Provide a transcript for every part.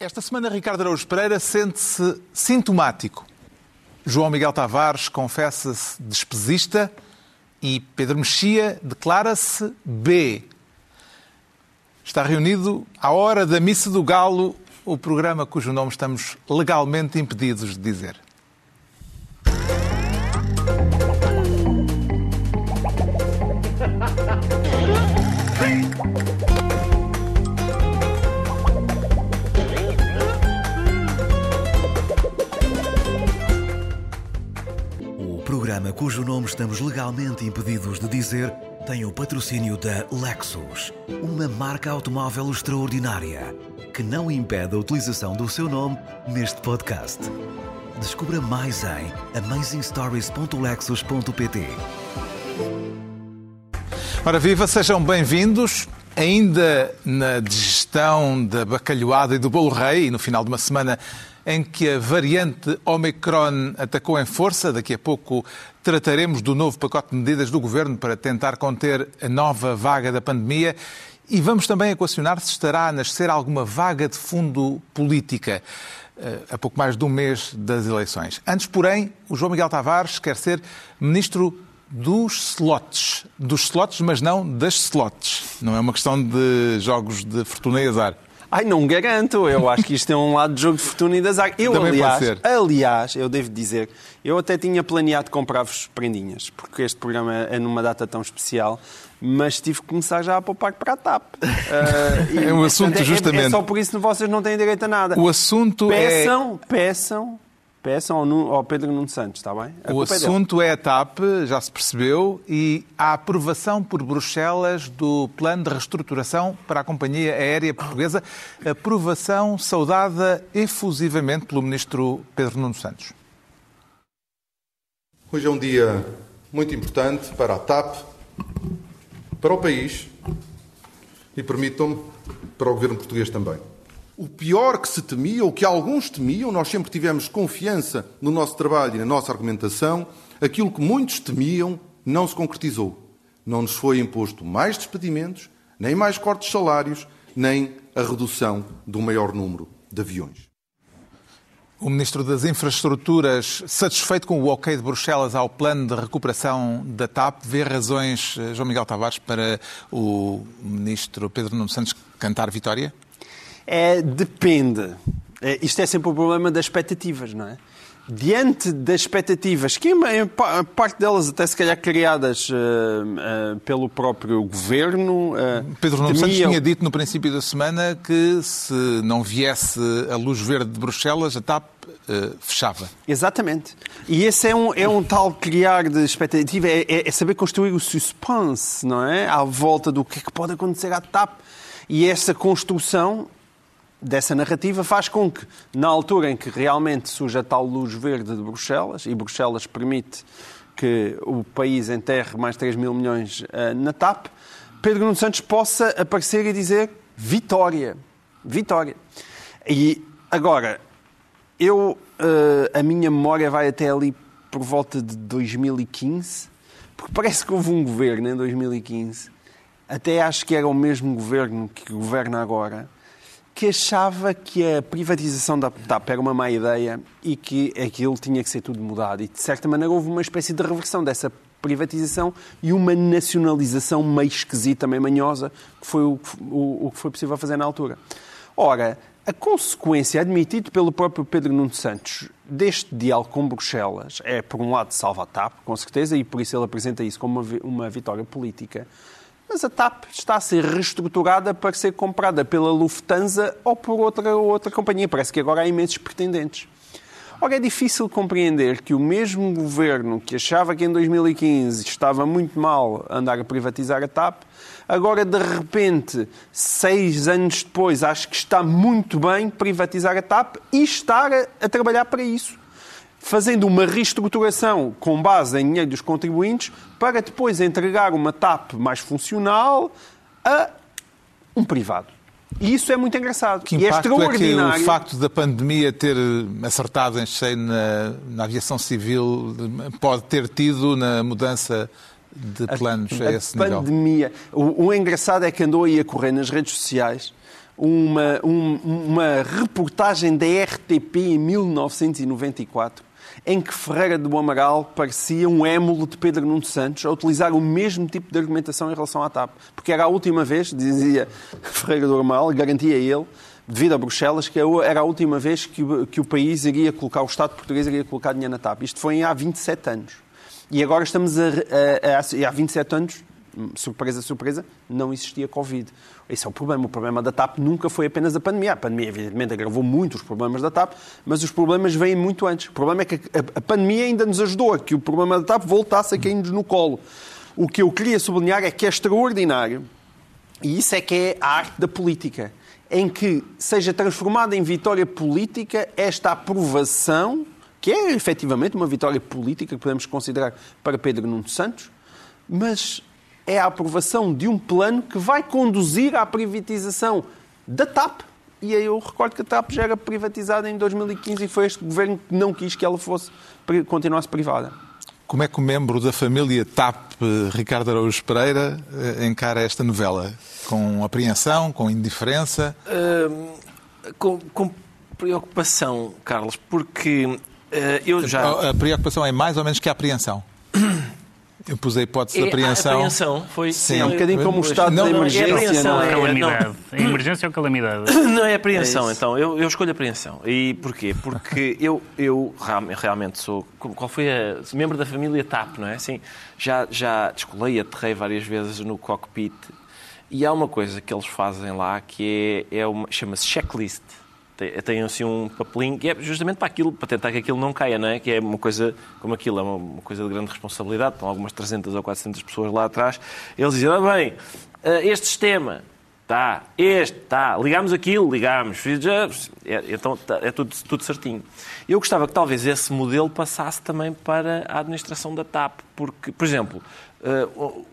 Esta semana, Ricardo Araújo Pereira sente-se sintomático. João Miguel Tavares confessa-se despesista e Pedro Mexia declara-se B. Está reunido à hora da Missa do Galo, o programa cujo nome estamos legalmente impedidos de dizer. Programa cujo nome estamos legalmente impedidos de dizer tem o patrocínio da Lexus, uma marca automóvel extraordinária que não impede a utilização do seu nome neste podcast. Descubra mais em amazingstories.lexus.pt. Ora viva, sejam bem-vindos. Ainda na digestão da bacalhoada e do bolo rei, e no final de uma semana em que a variante Omicron atacou em força, daqui a pouco trataremos do novo pacote de medidas do governo para tentar conter a nova vaga da pandemia. E vamos também equacionar se estará a nascer alguma vaga de fundo política eh, a pouco mais de um mês das eleições. Antes, porém, o João Miguel Tavares quer ser ministro dos slots. Dos slots, mas não das slots. Não é uma questão de jogos de fortuna e azar. Ai, não garanto. Eu acho que isto é um lado de jogo de fortuna e de azar. Eu, Também aliás, ser. aliás, eu devo dizer, eu até tinha planeado comprar-vos prendinhas, porque este programa é numa data tão especial, mas tive que começar já a poupar para a TAP. E, É um assunto portanto, é- justamente. É só por isso que vocês não têm direito a nada. O assunto é. Peçam, peçam, peçam ao, ao Pedro Nuno Santos, está bem? A O é assunto é a TAP, já se percebeu, e a aprovação por Bruxelas do plano de reestruturação para a Companhia Aérea Portuguesa, aprovação saudada efusivamente pelo ministro Pedro Nuno Santos. Hoje é um dia muito importante para a TAP, para o país e, permitam-me, para o governo português também. O pior que se temia, ou que alguns temiam, nós sempre tivemos confiança no nosso trabalho e na nossa argumentação, aquilo que muitos temiam não se concretizou. Não nos foi imposto mais despedimentos, nem mais cortes de salários, nem a redução do maior número de aviões. O ministro das Infraestruturas, satisfeito com o ok de Bruxelas ao plano de recuperação da TAP, vê razões, eh, João Miguel Tavares, para o ministro Pedro Nuno Santos cantar vitória? É, depende. É, isto é sempre o problema das expectativas, não é? Diante das expectativas, que em pa- parte delas até se calhar criadas eh, eh, pelo próprio governo. eh, Pedro Nuno Santos tinha dito no princípio da semana que se não viesse a luz verde de Bruxelas, a TAP eh, fechava. Exatamente. E esse é um, é um tal criar de expectativa, é, é- é saber construir o suspense, não é? À volta do que é que pode acontecer à TAP. E essa construção dessa narrativa faz com que, na altura em que realmente surge a tal luz verde de Bruxelas, e Bruxelas permite que o país enterre mais 3 mil milhões eh, na TAP, Pedro Nuno Santos possa aparecer e dizer vitória. Vitória. E agora, eu, eh, a minha memória vai até ali por volta de 2015, porque parece que houve um governo em 2015, até acho que era o mesmo governo que governa agora, que achava que a privatização da TAP era uma má ideia e que aquilo tinha que ser tudo mudado. E, de certa maneira, houve uma espécie de reversão dessa privatização e uma nacionalização meio esquisita, meio manhosa, que foi o, o, o que foi possível fazer na altura. Ora, a consequência, admitido pelo próprio Pedro Nuno Santos, deste diálogo com Bruxelas é, por um lado, salva a TAP, com certeza, e por isso ele apresenta isso como uma, uma vitória política. Mas a TAP está a ser reestruturada para ser comprada pela Lufthansa ou por outra, outra companhia. Parece que agora há imensos pretendentes. Ora, é difícil compreender que o mesmo governo que achava que em 2015 estava muito mal andar a privatizar a TAP, agora de repente, seis anos depois, acho que está muito bem privatizar a TAP e estar a, a trabalhar para isso. Fazendo uma reestruturação com base em dinheiro dos contribuintes para depois entregar uma TAP mais funcional a um privado. E isso é muito engraçado. Que e é impacto é que extraordinário. o facto da pandemia ter acertado em cheio na, na aviação civil pode ter tido na mudança de planos a, esse a nível? pandemia. O, o engraçado é que andou aí a correr nas redes sociais uma, um, uma reportagem da RTP em 1994 em que Ferreira do Amaral parecia um émulo de Pedro Nuno Santos a utilizar o mesmo tipo de argumentação em relação à TAP. Porque era a última vez, dizia Ferreira do Amaral, garantia ele, devido a Bruxelas, que era a última vez que, que o país iria colocar, o Estado português iria colocar dinheiro na TAP. Isto foi há 27 anos. E agora estamos a, a, a, há 27 anos, surpresa, surpresa, não existia Covid. Esse é o problema. O problema da TAP nunca foi apenas a pandemia. A pandemia, evidentemente, agravou muito os problemas da TAP, mas os problemas vêm muito antes. O problema é que a, pandemia ainda nos ajudou a que o problema da TAP voltasse a cair-nos no colo. O que eu queria sublinhar é que é extraordinário, e isso é que é a arte da política, em que seja transformada em vitória política esta aprovação, que é efetivamente uma vitória política que podemos considerar para Pedro Nuno Santos, mas é a aprovação de um plano que vai conduzir à privatização da TAP. E aí eu recordo que a TAP já era privatizada em 2015 e foi este governo que não quis que ela fosse continuasse privada. Como é que o membro da família TAP, Ricardo Araújo Pereira, eh, encara esta novela? Com apreensão, com indiferença? Uh, com, com, preocupação, Carlos, porque uh, eu já... A preocupação é mais ou menos que a apreensão? Eu pus a hipótese de é, apreensão. A apreensão foi. Sim, é um bocadinho como o estado não, de emergência. Não, é, calamidade. Não. É emergência ou calamidade? Não é apreensão, é então. Eu, eu escolho apreensão. E porquê? Porque eu, eu realmente sou. Qual foi a. membro da família TAP, não é? Assim, já, já descolei, aterrei várias vezes no cockpit. E há uma coisa que eles fazem lá que é, é chama-se checklist tem assim um papelinho que é justamente para aquilo, para tentar que aquilo não caia, não é? Que é uma coisa como aquilo, é uma, uma coisa de grande responsabilidade, estão algumas 300 ou 400 pessoas lá atrás. Eles dizem, ah, bem, eh, este sistema, tá, este, tá, ligámos aquilo, ligámos, é, então tá, é tudo, tudo certinho. Eu gostava que talvez esse modelo passasse também para a administração da TAP, porque, por exemplo, uh,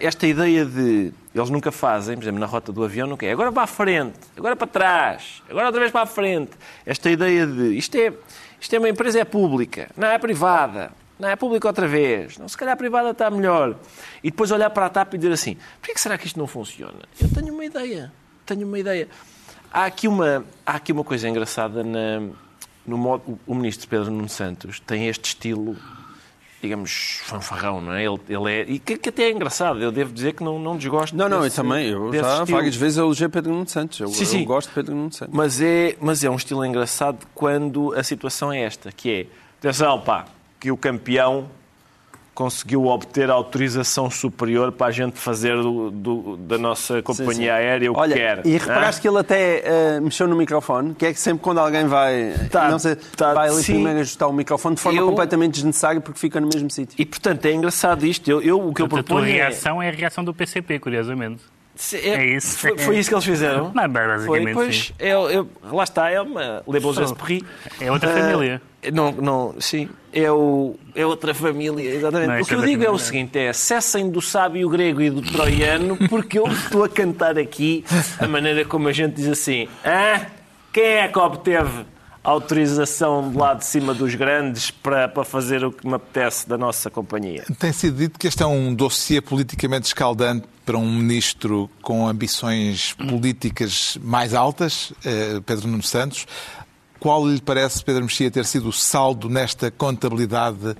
esta ideia de eles nunca fazem, por exemplo, na rota do avião, nunca é agora para a frente, agora para trás, agora outra vez para a frente. Esta ideia de isto é, isto é uma empresa é pública, não é privada, não é pública outra vez, não, se calhar a privada está melhor. E depois olhar para a TAP e dizer assim: por que será que isto não funciona? Eu tenho uma ideia, tenho uma ideia. Há aqui uma, há aqui uma coisa engraçada na, no modo. O ministro Pedro Nuno Santos tem este estilo digamos, fanfarrão, não é? Ele, ele é. E que, que, até é engraçado, eu devo dizer que não, não desgosto. Não, não, desse, eu também. Eu já estilo. várias vezes elogiei Pedro Nuno Santos. Eu, sim, sim. eu gosto de Pedro Nuno Santos. Mas é, mas é um estilo engraçado quando a situação é esta, que é, atenção, pá, que o campeão conseguiu obter autorização superior para a gente fazer do, do, da nossa companhia sim, sim. aérea o Olha, que quer. E reparaste ah? que ele até uh, mexeu no microfone, que é que sempre quando alguém vai, tá, não sei, tá, vai ali sim. primeiro ajustar o microfone de forma eu... completamente desnecessária porque fica no mesmo sítio. E portanto é engraçado isto. Eu, eu o que eu proponho. A tua é- reação é... é a reação do PCP, curiosamente. É, é, isso. Foi, foi, isso que eles fizeram? Não, basicamente, foi, pois, é, é, lá está, é uma Esprits. É outra uh, família. Não, não, sim, é, o, é outra família, exatamente. Não, o que eu digo é o seguinte, é cessem do sábio grego e do troiano, porque eu estou a cantar aqui a maneira como a gente diz assim, ah, quem é que obteve autorização de lá de cima dos grandes para, para fazer o que me apetece da nossa companhia. Tem sido dito que este é um dossiê politicamente escaldante para um ministro com ambições políticas mais altas, eh, Pedro Nuno Santos. Qual lhe parece, Pedro Mexia, ter sido o saldo nesta contabilidade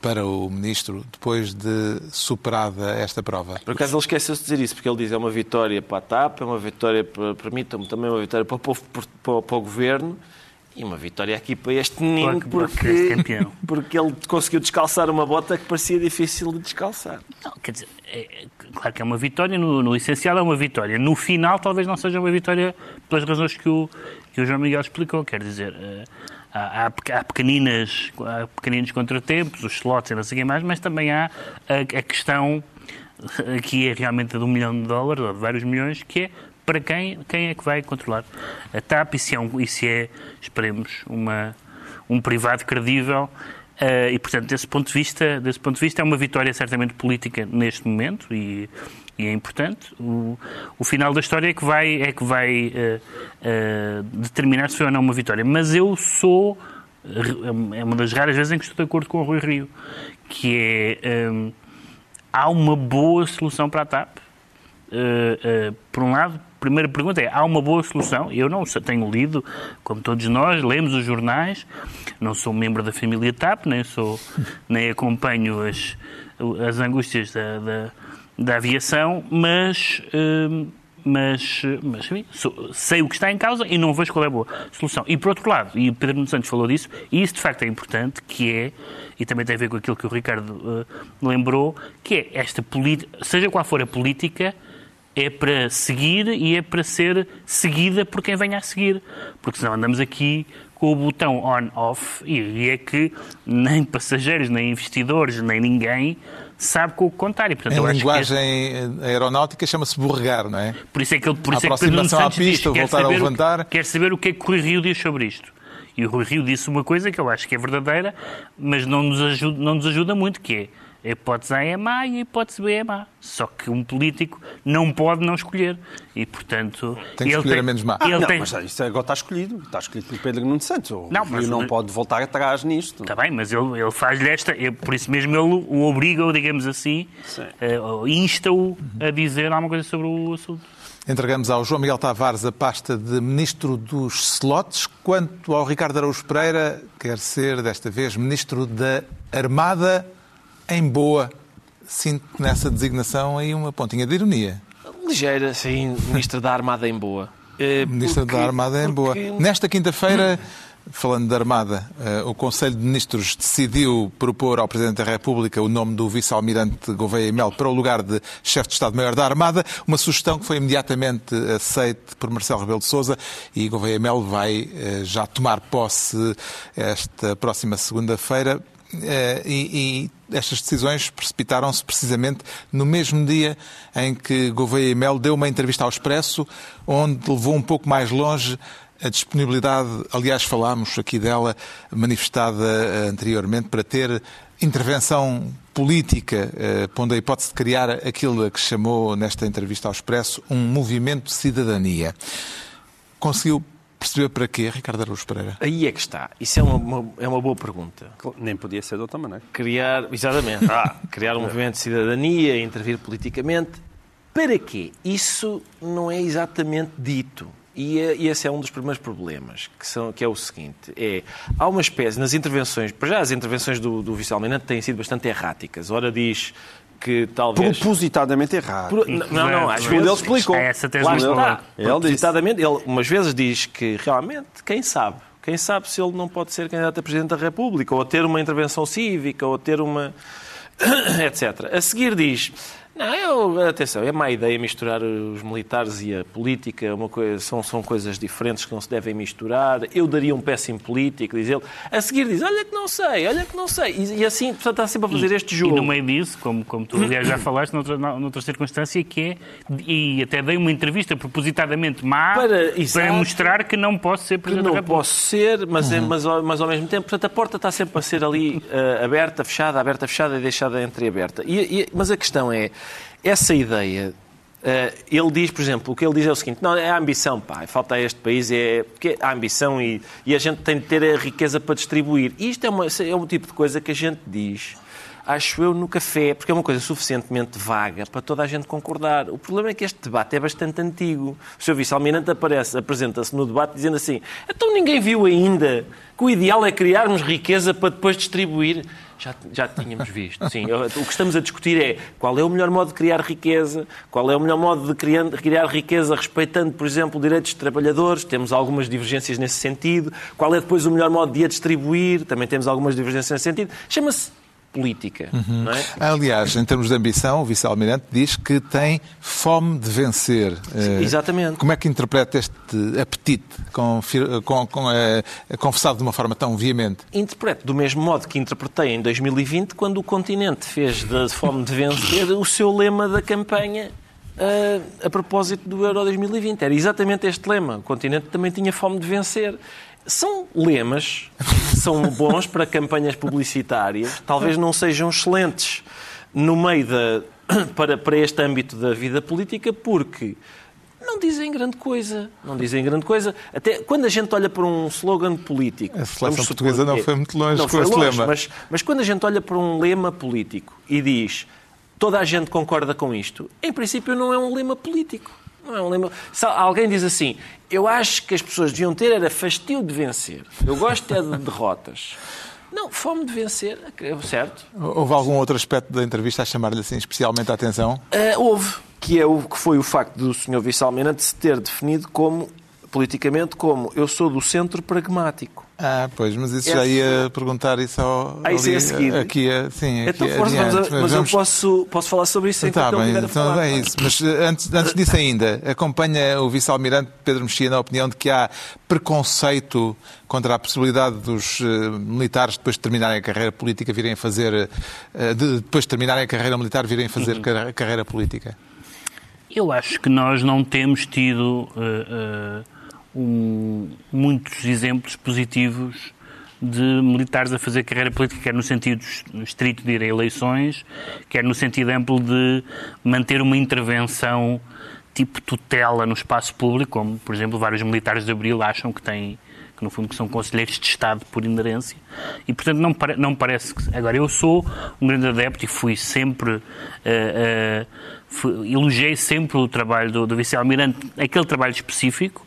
para o Ministro depois de superada esta prova? Por acaso ele esqueceu-se de dizer isso, porque ele diz é uma vitória para a TAP, é uma vitória, para, permitam-me, também é uma vitória para o, povo, para, para o Governo e uma vitória aqui para este menino, porque, porque ele conseguiu descalçar uma bota que parecia difícil de descalçar. Não, quer dizer, é, é, claro que é uma vitória, no, no, essencial é uma vitória. No final, talvez não seja uma vitória pelas razões que o, que o João Miguel explicou. Quer dizer, eh, há, há, pequeninas, há pequeninos contratempos, os slots e não sei o que mais, mas também há a, a questão, que é realmente de um milhão de dólares, ou de vários milhões, que é para quem, quem é que vai controlar a TAP e se é, um, e se é esperemos, uma, um privado credível. Uh, e, portanto, desse ponto, de vista, desse ponto de vista, é uma vitória certamente política neste momento e, e é importante. O, o, final da história é que vai, é que vai uh, uh, determinar se foi ou não uma vitória. Mas eu sou. É uma das raras vezes em que estou de acordo com o Rui Rio, que é. Um, há uma boa solução para a TAP. por um lado, primeira pergunta é: há uma boa solução? Eu não tenho lido, como todos nós, lemos os jornais, não sou membro da família TAP, nem, sou, nem acompanho as, as angústias da, da, da aviação, mas. hum, mas, mas sei o que está em causa e não vejo qual é a boa solução. E por outro lado, e o Pedro Nuno Santos falou disso, e isso de facto é importante, que é, e também tem a ver com aquilo que o Ricardo eh, lembrou, que é esta política, seja qual for a política, é para seguir e é para ser seguida por quem venha a seguir. Porque senão andamos aqui com o botão on-off e é que nem passageiros, nem investidores, nem ninguém sabe com o. E, portanto, Em este- linguagem aeronáutica chama-se borregar, não é? por isso é que ele, por A isso é que aproximação à diz, pista, quer voltar a saber o que- levantar. Quer saber o que é que o Rui Rio diz sobre isto. E o Rui Rio disse uma coisa que eu acho que é verdadeira, mas não nos ajuda, não nos ajuda muito, que é a hipótese A é má e a hipótese B é má. Só que um político não pode não escolher. E, portanto... Tem que ele escolher a menos má. Ele não, tem... mas isso agora está escolhido. Está escolhido pelo Pedro Nuno Santos. O Não, mas- não pode voltar atrás nisto. Está bem, mas ele, ele faz-lhe esta... é Por isso mesmo ele o obriga, digamos assim, Sim. ou insta-o a dizer alguma coisa sobre o assunto. Entregamos ao João Miguel Tavares a pasta de Ministro dos Slots. Quanto ao Ricardo Araújo Pereira, quer ser, desta vez, Ministro da Armada em boa. Sinto nessa designação aí uma pontinha de ironia. Ligeira, sim, Ministro da Armada em boa. Eh, Ministro porque- da Armada em boa. porque- Nesta quinta-feira, falando da Armada, eh, o Conselho de Ministros decidiu propor ao Presidente da República o nome do Vice-Almirante Gouveia e Mel para o lugar de Chefe de Estado-Maior da Armada, uma sugestão que foi imediatamente aceite por Marcelo Rebelo de Sousa e Gouveia e Mel vai eh, já tomar posse esta próxima segunda-feira. Eh, e, e estas decisões precipitaram-se precisamente no mesmo dia em que Gouveia e Mel deu uma entrevista ao Expresso, onde levou um pouco mais longe a disponibilidade, aliás, falámos aqui dela, manifestada eh, anteriormente, para ter intervenção política, eh, pondo a hipótese de criar aquilo a que chamou nesta entrevista ao Expresso um movimento de cidadania. Conseguiu perceber para quê, Ricardo Araújo Pereira? Aí é que está. Isso é uma, uma- é uma boa pergunta. Nem podia ser de outra maneira. Criar, exatamente, ah, criar um movimento de cidadania, intervir politicamente. Para quê? Isso não é exatamente dito. E, é- e esse é um dos primeiros problemas, que, são, que é o seguinte: é, há uma espécie, nas intervenções, para já as intervenções do, do vice-almirante têm sido bastante erráticas. Ora diz que talvez. Propositadamente errado. Por- não, não, às Segundo vezes. ele explicou. É essa Lá está. Ele disse. Propositadamente, ele umas vezes diz que realmente, quem sabe? Quem sabe se ele não pode ser candidato a Presidente da República, ou a ter uma intervenção cívica, ou a ter uma. etc. A seguir diz. Não, eu, atenção, é má ideia misturar os militares e a política, é uma coisa, são, são coisas diferentes que não se devem misturar. Eu daria um péssimo político, diz ele. A seguir diz, olha que não sei, olha que não sei. E, e assim, portanto, está sempre a fazer este jogo. E no meio disso, como, como tu aliás já falaste noutra, noutra circunstância, que é, e até dei uma entrevista propositadamente má Para- exato. mostrar que não posso ser Presidente não República. posso ser, mas, é- mas, ao- mas ao mesmo tempo, portanto, a porta está sempre a ser ali eh, aberta, fechada, aberta, fechada e deixada entreaberta. E, e- mas a questão é, essa ideia, eh, ele diz, por exemplo, o que ele diz é o seguinte, não, é a ambição, pá, falta a este país, é porque a ambição e, e a gente tem de ter a riqueza para distribuir. E isto é, uma, é um tipo de coisa que a gente diz acho eu, no café, porque é uma coisa suficientemente vaga para toda a gente concordar. O problema é que este debate é bastante antigo. O Sr. Vice-Almirante apresenta-se no debate dizendo assim: então ninguém viu ainda que o ideal é criarmos riqueza para depois distribuir. Já, já tínhamos visto, sim. O que estamos a discutir é qual é o melhor modo de criar riqueza, qual é o melhor modo de criar, criar riqueza respeitando, por exemplo, direitos de trabalhadores, temos algumas divergências nesse sentido, qual é depois o melhor modo de a distribuir, também temos algumas divergências nesse sentido. Chama-se política, não é? Aliás, em termos de ambição, o vice-almirante diz que tem fome de vencer. Eh, exatamente. Como é que interpreta este apetite confir- com- com, eh, confessado de uma forma tão veemente? Interpreto do mesmo modo que interpretei em 2020, quando o continente fez da fome de vencer o seu lema da campanha ah, a propósito do Euro 2020. Era exatamente este lema. O continente também tinha fome de vencer. São lemas, são bons para campanhas publicitárias, talvez não sejam excelentes no meio da, para, para este âmbito da vida política, porque não dizem grande coisa. Não dizem grande coisa. Até quando a gente olha para um slogan político. A seleção portuguesa não foi muito longe não com foi esse longe, lema. Mas, mas quando a gente olha para um lema político e diz toda a gente concorda com isto, em princípio não é um lema político. Não. Se alguém diz assim, eu acho que as pessoas deviam ter era fastio de vencer. Eu gosto é de derrotas. Não, fome de vencer, certo? Houve algum outro aspecto da entrevista a chamar-lhe assim especialmente a atenção? Uh, houve, que, é o, que foi o facto do Sr. Vice-Almirante se ter definido como, politicamente, como eu sou do centro pragmático. Ah, pois, mas isso já ia perguntar isso ao. Ah, isso ali, é seguido. Aqui, sim, aqui então, força, adiante. vamos a, mas eu posso, posso falar sobre isso Está enquanto bem, ele então falar. é isso. Mas eh, antes, antes disso ainda, acompanha o vice-almirante Pedro Mexia na opinião de que há preconceito contra a possibilidade dos uh, militares, depois de terminarem a carreira política, virem a fazer. Uh, de, depois de terminarem a carreira militar, virem a fazer uhum. carreira, carreira política? Eu acho que nós não temos tido uh, um, muitos exemplos positivos de militares a fazer carreira política, quer no sentido estrito de ir a eleições, quer no sentido amplo de manter uma intervenção tipo tutela no espaço público, como, por exemplo, vários militares de Abril acham que têm que no fundo que são conselheiros de Estado por inerência, e portanto não, não parece que... Agora, eu sou um grande adepto e fui sempre... Uh, uh, fui, elogiei sempre o trabalho do, do vice-almirante, aquele trabalho específico,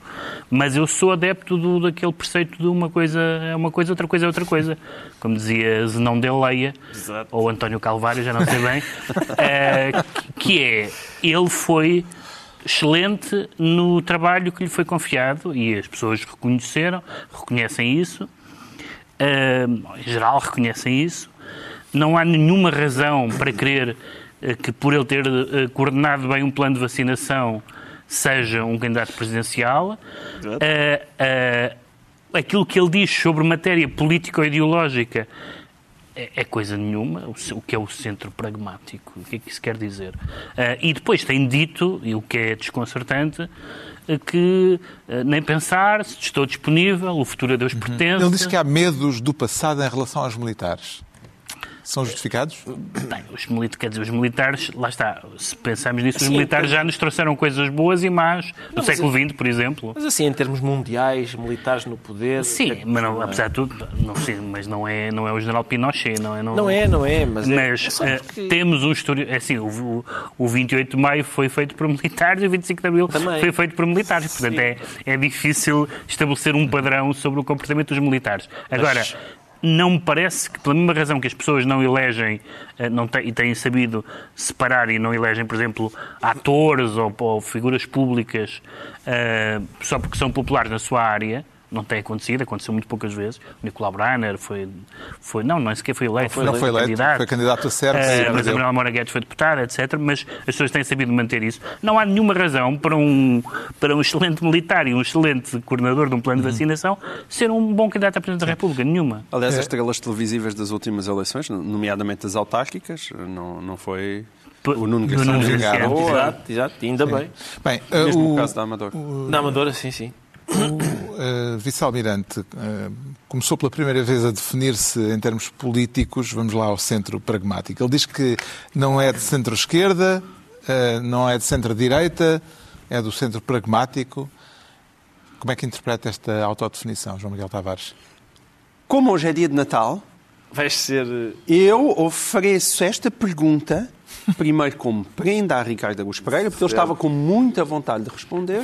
mas eu sou adepto do, daquele preceito de uma coisa é uma coisa, outra coisa é outra coisa. Como dizia Zenão de Leia, Exato. ou António Calvário, já não sei bem, é, que é, ele foi excelente no trabalho que lhe foi confiado e as pessoas reconheceram, reconhecem isso, uh, em geral reconhecem isso. Não há nenhuma razão para crer uh, que por ele ter uh, coordenado bem um plano de vacinação seja um candidato presidencial. aquilo que ele diz sobre matéria político-ideológica é, é, coisa nenhuma, o, que é o centro pragmático, o que é que isso quer dizer? Uh, e depois tem dito, e o que é desconcertante, uh, que uh, nem pensar, estou disponível, o futuro a Deus pertence. Ele diz que há medos do passado em relação aos militares. São justificados? Bem, os, militares, quer dizer, os militares, lá está, se pensarmos nisso, assim, os militares já nos trouxeram coisas boas e más, no não, século XX, por exemplo. Mas assim, em termos mundiais, militares no poder... Sim, é mas não, apesar de tudo, não, sim, mas não é, não é o general Pinochet, não é? Não, não é, não é, mas... Mas é, é porque... temos um histórico... É assim, o, o 28 de maio foi feito por militares e o 25 de abril Também. foi feito por militares, portanto é, é difícil estabelecer um padrão sobre o comportamento dos militares. Agora... Mas não me parece que, pela mesma razão que as pessoas não elegem eh, não têm, e têm sabido separar e não elegem, por exemplo, atores ou, ou figuras públicas uh, só porque são populares na sua área, não tem acontecido, aconteceu muito poucas vezes. O Nicolau Braner foi, foi não, não sequer foi eleito, não foi, foi eleito, candidato, foi candidato a certo. Uh, mas a Manuela Moura Guedes foi deputada, etc. Mas as pessoas têm sabido manter isso. Não há nenhuma razão para um, para um excelente militar e um excelente coordenador de um plano de uhum. vacinação ser um bom candidato a Presidente da República. Nenhuma. Aliás, as é. estrelas televisivas das últimas eleições, nomeadamente as autárquicas, não, não foi... O Nuno Garcia. Exato, exato, ainda sim. bem. Bem, Mesmo o, caso da Amadora. Na Amadora, sim, sim. O uh, vice-almirante uh, começou pela primeira vez a definir-se em termos políticos, vamos lá ao centro pragmático. Ele diz que não é de centro-esquerda, uh, não é de centro-direita, é do centro pragmático. Como é que interpreta esta autodefinição, João Miguel Tavares? Como hoje é dia de Natal, vais ser. Eu ofereço esta pergunta primeiro como prenda a Ricardo Agus Pereira, porque ele estava com muita vontade de responder,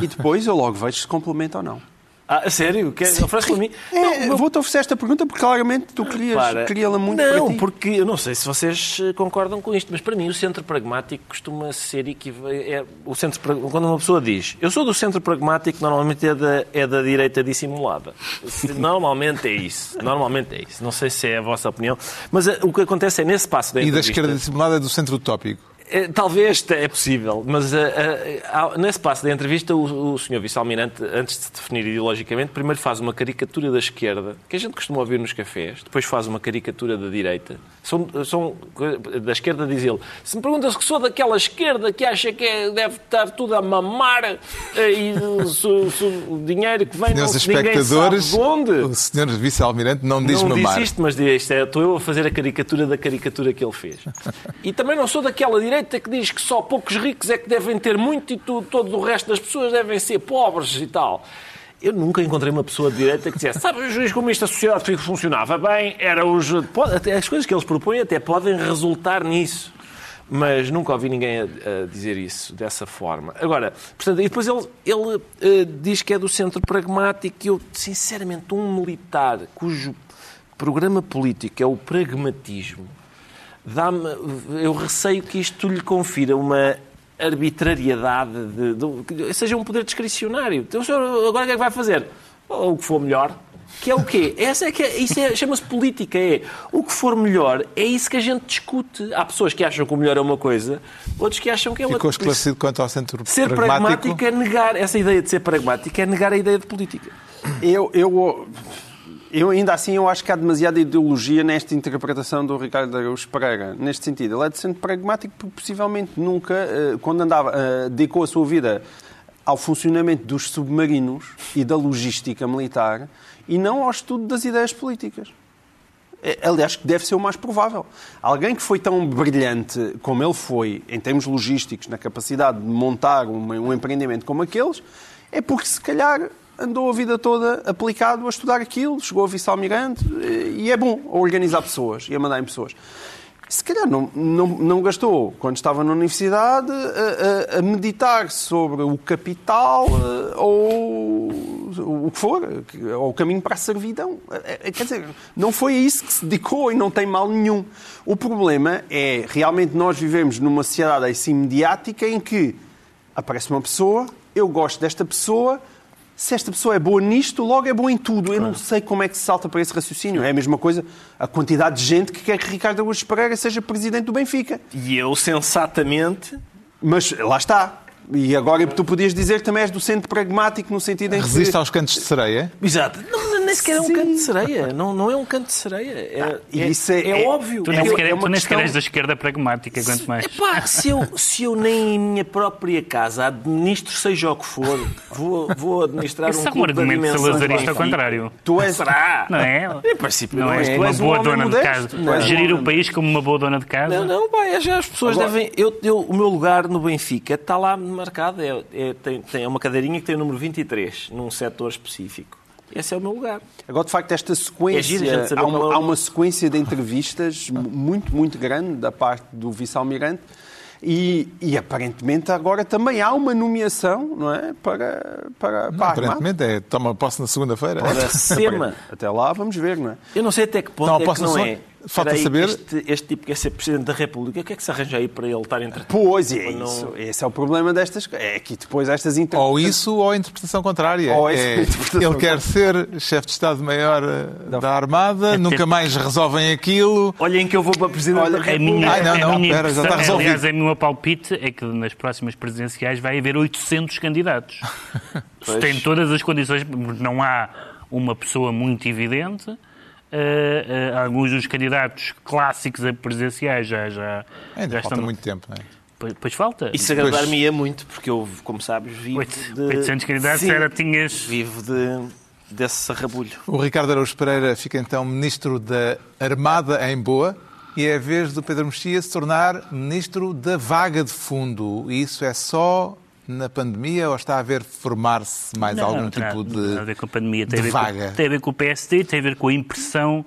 e depois eu logo vejo se complementa ou não. Ah, sério? Quer, oferece para mim? É, não, Vou-te oferecer esta pergunta porque claramente tu querias, queria-la muito Não, para ti. porque eu não sei se vocês eh, concordam com isto, mas para mim o centro pragmático costuma ser equivalente. É, o centro, quando uma pessoa diz eu sou do centro pragmático, normalmente é da, é da direita dissimulada. Normalmente é isso. Normalmente é isso. Não sei se é a vossa opinião, mas eh, o que acontece é nesse passo da E da esquerda dissimulada é do centro utópico. É, talvez é possível, mas uh, uh, nesse passo da entrevista, o, o Sr. Vice-Almirante, antes de se definir ideologicamente, primeiro faz uma caricatura da esquerda, que a gente costuma ouvir nos cafés, depois faz uma caricatura da direita. São, são, da esquerda, diz ele: se me perguntas que sou daquela esquerda que acha que é, deve estar tudo a mamar e o dinheiro que vem Senhores não espectadores, sabe de onde. O Sr. Vice-Almirante não diz não mamar. Não disse isto, mas diz, é, estou eu a fazer a caricatura da caricatura que ele fez. E também não sou daquela direita direita que diz que só poucos ricos é que devem ter muito e tu, todo o resto das pessoas devem ser pobres e tal. Eu nunca encontrei uma pessoa de direita que dissesse, sabe, os juízes como esta sociedade funcionava bem, era os... As coisas que eles propõem até podem resultar nisso. mas nunca ouvi ninguém a, a dizer isso dessa forma. Agora, portanto, e depois ele, ele eh, diz que é do centro pragmático e eu, sinceramente, um militar cujo programa político é o pragmatismo, eu receio que isto lhe confira uma arbitrariedade, de, de- seja um poder discricionário. Então, o senhor agora o que é que vai fazer? O que for melhor. Que é o quê? Essa é que é- isso é- chama-se política. É o que for melhor, é isso que a gente discute. Há pessoas que acham que o melhor é uma coisa, outros que acham que é outra. Ficou esclarecido quanto ao centro Ser pragmático. pragmático é negar, essa ideia de ser pragmático é negar a ideia de política. Eu, eu, eu ainda assim eu acho que há demasiada ideologia nesta interpretação do Ricardo Araújo Pereira. Neste sentido, ele é de centro pragmático porque possivelmente nunca, eh, quando andava, eh, dedicou a sua vida ao funcionamento dos submarinos e da logística militar e não ao estudo das ideias políticas. É, Aliás, que deve ser o mais provável. Alguém que foi tão brilhante como ele foi, em termos logísticos, na capacidade de montar um, um empreendimento como aqueles, é porque se calhar andou a vida toda aplicado a estudar aquilo, chegou a vice-almirante eh, e é bom a organizar pessoas e a mandar em pessoas. Se calhar não, não, não gastou, quando estava na universidade, a, a- meditar sobre o capital eh, ou o que for, ou o caminho para a servidão. Eh, Quer dizer, não foi a isso que se dedicou e não tem mal nenhum. O problema é, realmente, nós vivemos numa sociedade assim mediática em que aparece uma pessoa, eu gosto desta pessoa, se esta pessoa é boa nisto, logo é boa em tudo. Eu não sei como é que se salta para esse raciocínio. É a mesma coisa a quantidade de gente que quer que Ricardo Araújo Pereira seja presidente do Benfica. E eu, sensatamente, Mas lá está. E agora tu podias dizer que também és do centro pragmático no sentido em que... Resiste aos cantos de sereia. Exato. Não, nem sequer é um canto de sereia. Não, não é um canto de sereia. É, e é- isso é- é é- óbvio. Tu É nem uma- sequer, é uma tu nem sequer questão- és da esquerda pragmática, quanto mais. Epá, se eu, se eu nem em minha própria casa administro seja o que for, vou, vou administrar Esse um é um clube da argumento dimensão salazarista ao contrário. Tu és... Será? Não é? Em princípio, Não, não, és é. tu uma és um boa homem dona de modesto, casa. não és um Gerir o país como uma boa dona de casa. Não, não, pá, é já as pessoas Agora- devem. Eu, eu- o meu lugar no Benfica está lá marcado. É, é- tem, tem uma cadeirinha que tem o número 23, num setor específico. Esse é o meu lugar. Agora, de facto, esta É giro sequência. saber há, é uma, há uma sequência de entrevistas muito, muito grande da parte do vice-almirante. E, e, aparentemente agora também há uma nomeação, não é? Para, para, Não, para aparentemente é toma posse na segunda-feira. Ora, SEMA. Até lá vamos ver, não é? Eu não sei até que ponto Não, é que posso não é. Falta aí, saber- Este, este tipo quer ser Presidente da República. O que é que se arranja aí para ele estar entre Pois é, Não- isso. Esse é o problema destas. É que depois estas interpretações. Ou isso ou a interpretação contrária. Ou essa É, interpretação ele quer ser chefe de Estado-Maior eh, da Armada, nunca mais resolvem aquilo. Olhem que eu vou para Presidente Olha, da A República. minha, Ai, não, a não, minha pera, já está resolvido. Aliás, o meu palpite é que nas próximas presidenciais vai haver 800 candidatos. Se tem todas as condições, não há uma pessoa muito evidente. Eh, eh, alguns dos candidatos clássicos a presidenciais já, já, Ainda já falta estão. muito tempo, não é? Pois, pois falta. Isso agradar-me-ia muito, porque eu, como sabes, vivo Oito- de... 800 candidatos Sim, era, tinhas. Vivo de, desse sarrabulho. O Ricardo Araújo Pereira fica então ministro da Armada em Boa e é a vez do Pedro Mexia se tornar ministro da vaga de fundo. E isso é só na pandemia ou está a ver formar-se mais Não, algum não tem tipo de, nada a ver com a pandemia, tem, a ver vaga? Com, tem a ver com o PSD, tem a ver com a impressão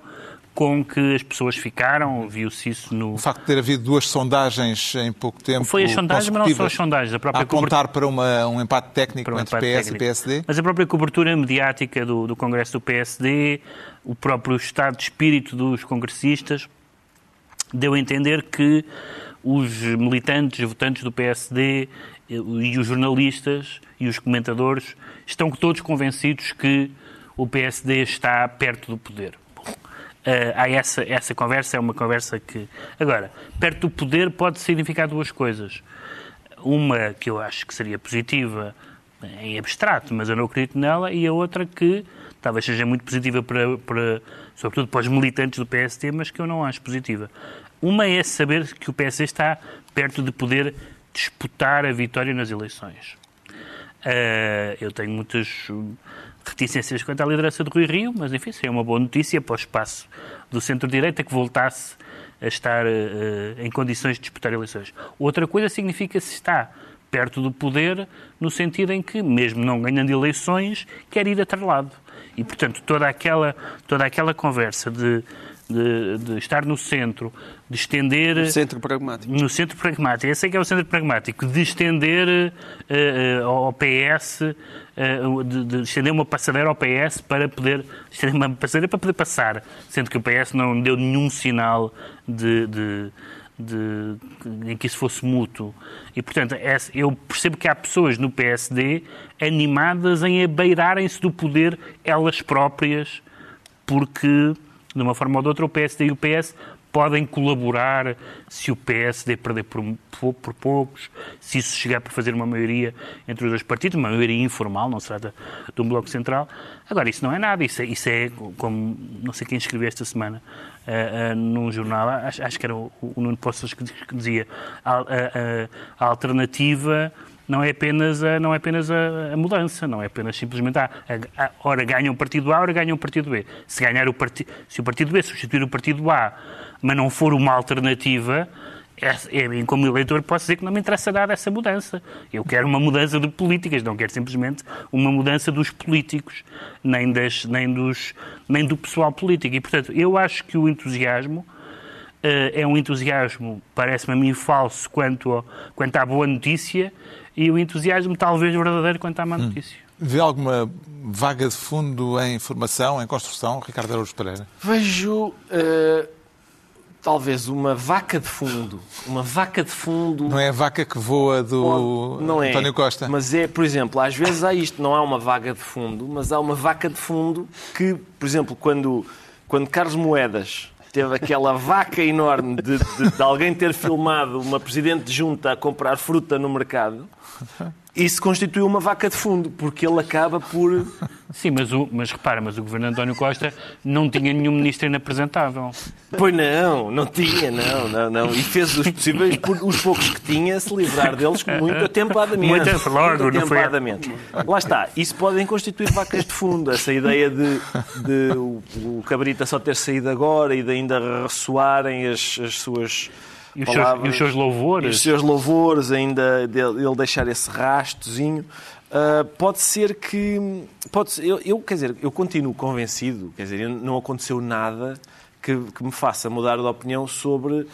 com que as pessoas ficaram, viu-se isso no. O facto de ter havido duas sondagens em pouco tempo Foi as sondagens, mas não só as sondagens, a própria a apontar para uma- um empate técnico um entre empate PS técnico. e PSD. Mas a própria cobertura mediática do, do Congresso do PSD, o próprio estado de espírito dos congressistas, deu a entender que os militantes, votantes do PSD e os jornalistas e os comentadores estão todos convencidos que o PSD está perto do poder. Eh, há essa, essa conversa, é uma conversa que. Agora, perto do poder pode significar duas coisas. Uma que eu acho que seria positiva em abstrato, mas eu não acredito nela, e a outra que talvez seja muito positiva para, para sobretudo para os militantes do PSD, mas que eu não acho positiva. Uma é saber que o PSD está perto de poder disputar a vitória nas eleições. Uh, eu tenho muitas uh, reticências quanto à liderança de Rui Rio, mas enfim, seria uma boa notícia para o espaço do centro-direita que voltasse a estar uh, em condições de disputar eleições. Outra coisa significa se está perto do poder, no sentido em que, mesmo não ganhando eleições, quer ir atrelado. E, portanto, toda aquela, toda aquela conversa de, de, de estar no centro, de estender. Centro pragmático. No centro pragmático, esse é que é o centro pragmático, de estender uh, uh, ao PS, uh, de, de, estender uma passadeira ao PS para poder, estender uma passadeira para poder passar, sendo que o PS não deu nenhum sinal de, de de, em que isso fosse mútuo. E, portanto, eu percebo que há pessoas no PSD animadas em abeirarem-se do poder elas próprias, porque, de uma forma ou de outra, o PSD e o PS podem colaborar se o PSD perder por, por, poucos, se isso chegar para fazer uma maioria entre os dois partidos, uma maioria informal, não se trata de um bloco central. Agora, isso não é nada, isso é, isso é como não sei quem escreveu esta semana uh, uh, num jornal, acho, acho, que era o, o Nuno Poços que, dizia a, a, a alternativa não é apenas a, não é apenas a, a mudança, não é apenas simplesmente a, a, a, ora ganha o partido A, ora ganha o partido B. Se, ganhar o parti, se o partido B substituir o partido A, mas não for uma alternativa, é, é, como eleitor posso dizer que não me interessa nada essa mudança. Eu quero uma mudança de políticas, não quero simplesmente uma mudança dos políticos, nem, das, nem, dos, nem do pessoal político. E, portanto, eu acho que o entusiasmo uh, é um entusiasmo, parece-me a mim, falso quanto, ao, quanto à boa notícia e o entusiasmo talvez verdadeiro quanto à má hum. notícia. Hum. Vê alguma vaga de fundo em formação, em construção, Ricardo Araújo Pereira? Vejo uh, talvez uma vaca de fundo. Uma vaca de fundo. Não é a vaca que voa do não é, António Costa. Mas é, por exemplo, às vezes há isto, não há uma vaga de fundo, mas há uma vaca de fundo que, por exemplo, quando, quando Carlos Moedas teve aquela vaca enorme de, de, de, alguém ter filmado uma presidente de junta a comprar fruta no mercado. Isso constituiu uma vaca de fundo, porque ele acaba por. Sim, mas, o, mas repara, mas o governo António Costa não tinha nenhum ministro inapresentável. Pois não, não tinha, não, não, não. E fez os possíveis, por, os poucos que tinha, se livrar deles muito atempadamente. Muito logo, muito atempadamente. Lá está. Isso podem constituir vacas de fundo. Essa ideia de, de o, o Cabrita só ter saído agora e de ainda ressoarem as, as suas e os, seus, e os seus louvores? os seus louvores, ainda ele deixar esse rastozinho. Uh, pode ser que. Pode ser, eu, eu, quer dizer, eu continuo convencido, quer dizer, não aconteceu nada que, que me faça mudar de opinião sobre uh,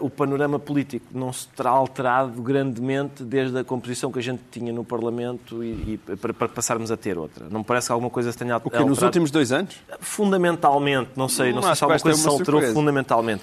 o panorama político. Não se terá alterado grandemente desde a composição que a gente tinha no Parlamento e, e para, para, passarmos a ter outra. Não me parece que alguma coisa se tenha alterado. O que nos últimos dois anos? Fundamentalmente, não sei, não, não sei se alguma coisa se alterou fundamentalmente.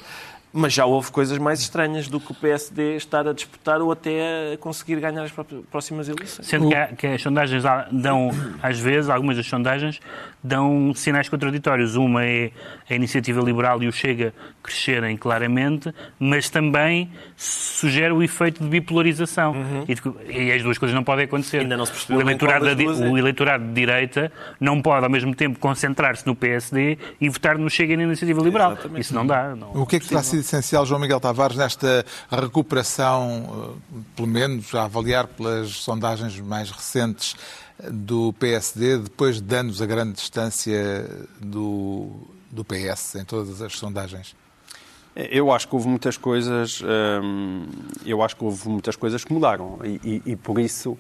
Mas já houve coisas mais estranhas do que o PSD estar a disputar ou até a conseguir ganhar as próximas eleições. Sendo que, que as sondagens dão, às vezes, algumas das sondagens dão sinais contraditórios. Uma é a iniciativa liberal e o Chega crescerem claramente, mas também sugere o efeito de bipolarização. Uhum. E, e, as duas coisas não podem acontecer. Ainda não se percebeu o eleitorado, da, o é. eleitorado de direita não pode, ao mesmo tempo, concentrar-se no PSD e votar no Chega e na iniciativa liberal. Exatamente. Isso não dá. Não, o que é que terá sido essencial, João Miguel Tavares, nesta recuperação, eh, pelo menos a avaliar pelas sondagens mais recentes do PSD, depois de anos a grande distância do, do PS em todas as sondagens? Eu acho que houve muitas coisas, hum, eu acho que houve muitas coisas que mudaram e, e, e, por isso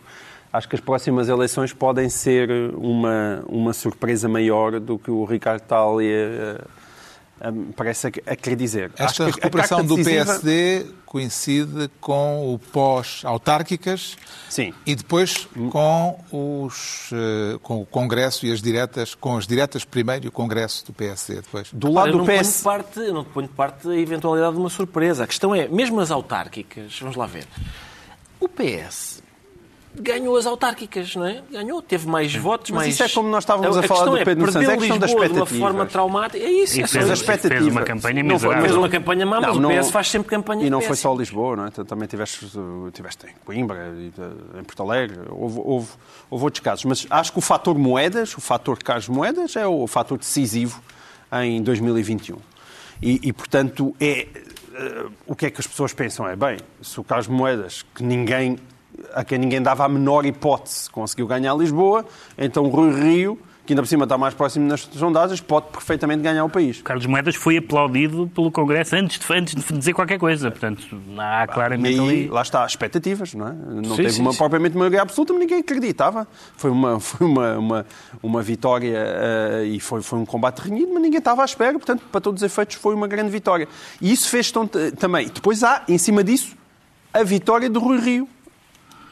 acho que as próximas eleições podem ser uma, uma surpresa maior do que o Ricardo Talia parece a querer dizer. Esta Acho recuperação do decisiva... PSD coincide com o pós-autárquicas Sim. e depois com, os, eh, com o Congresso e as diretas, com as diretas primeiro e o Congresso do PSD depois. Do lado eu do PS... Ponho parte, eu não ponho parte a eventualidade de uma surpresa. A questão é, mesmo as autárquicas, vamos lá ver, o PS ganhou as autárquicas, não é? Ganhou, teve mais votos, Mas mais... isso é como nós estávamos a, a falar do é, Pedro Santos, é questão da expectativa. de uma forma traumática, é isso. E é fez, expectativas. fez uma campanha miserável. Fez uma campanha má, mas não, o PS faz sempre campanha E não foi só Lisboa, não é? Também tiveste, tiveste em Coimbra, em Porto Alegre, houve, houve, houve outros casos. Mas acho que o fator moedas, o fator Carlos Moedas, é o fator decisivo em 2021. E, e portanto, é, uh, o que é que as pessoas pensam? É, bem, se o Carlos Moedas, que ninguém a quem ninguém dava a menor hipótese, conseguiu ganhar Lisboa, então Rui Rio que ainda por cima está mais próximo nas sondagens, pode perfeitamente ganhar o país. Carlos Moedas foi aplaudido pelo Congresso antes de, antes de dizer qualquer coisa. Portanto, há E claramente aí, ali... lá está, expectativas, não é? Não Sim, teve sim, uma, sim. propriamente maioria absoluta, mas ninguém acreditava. Foi uma, foi uma, uma, uma vitória eh, e foi, foi um combate renhido, mas ninguém estava à espera, portanto, para todos os efeitos, foi uma grande vitória. E isso fez tão- também. Depois há, em cima disso, a vitória do Rui Rio.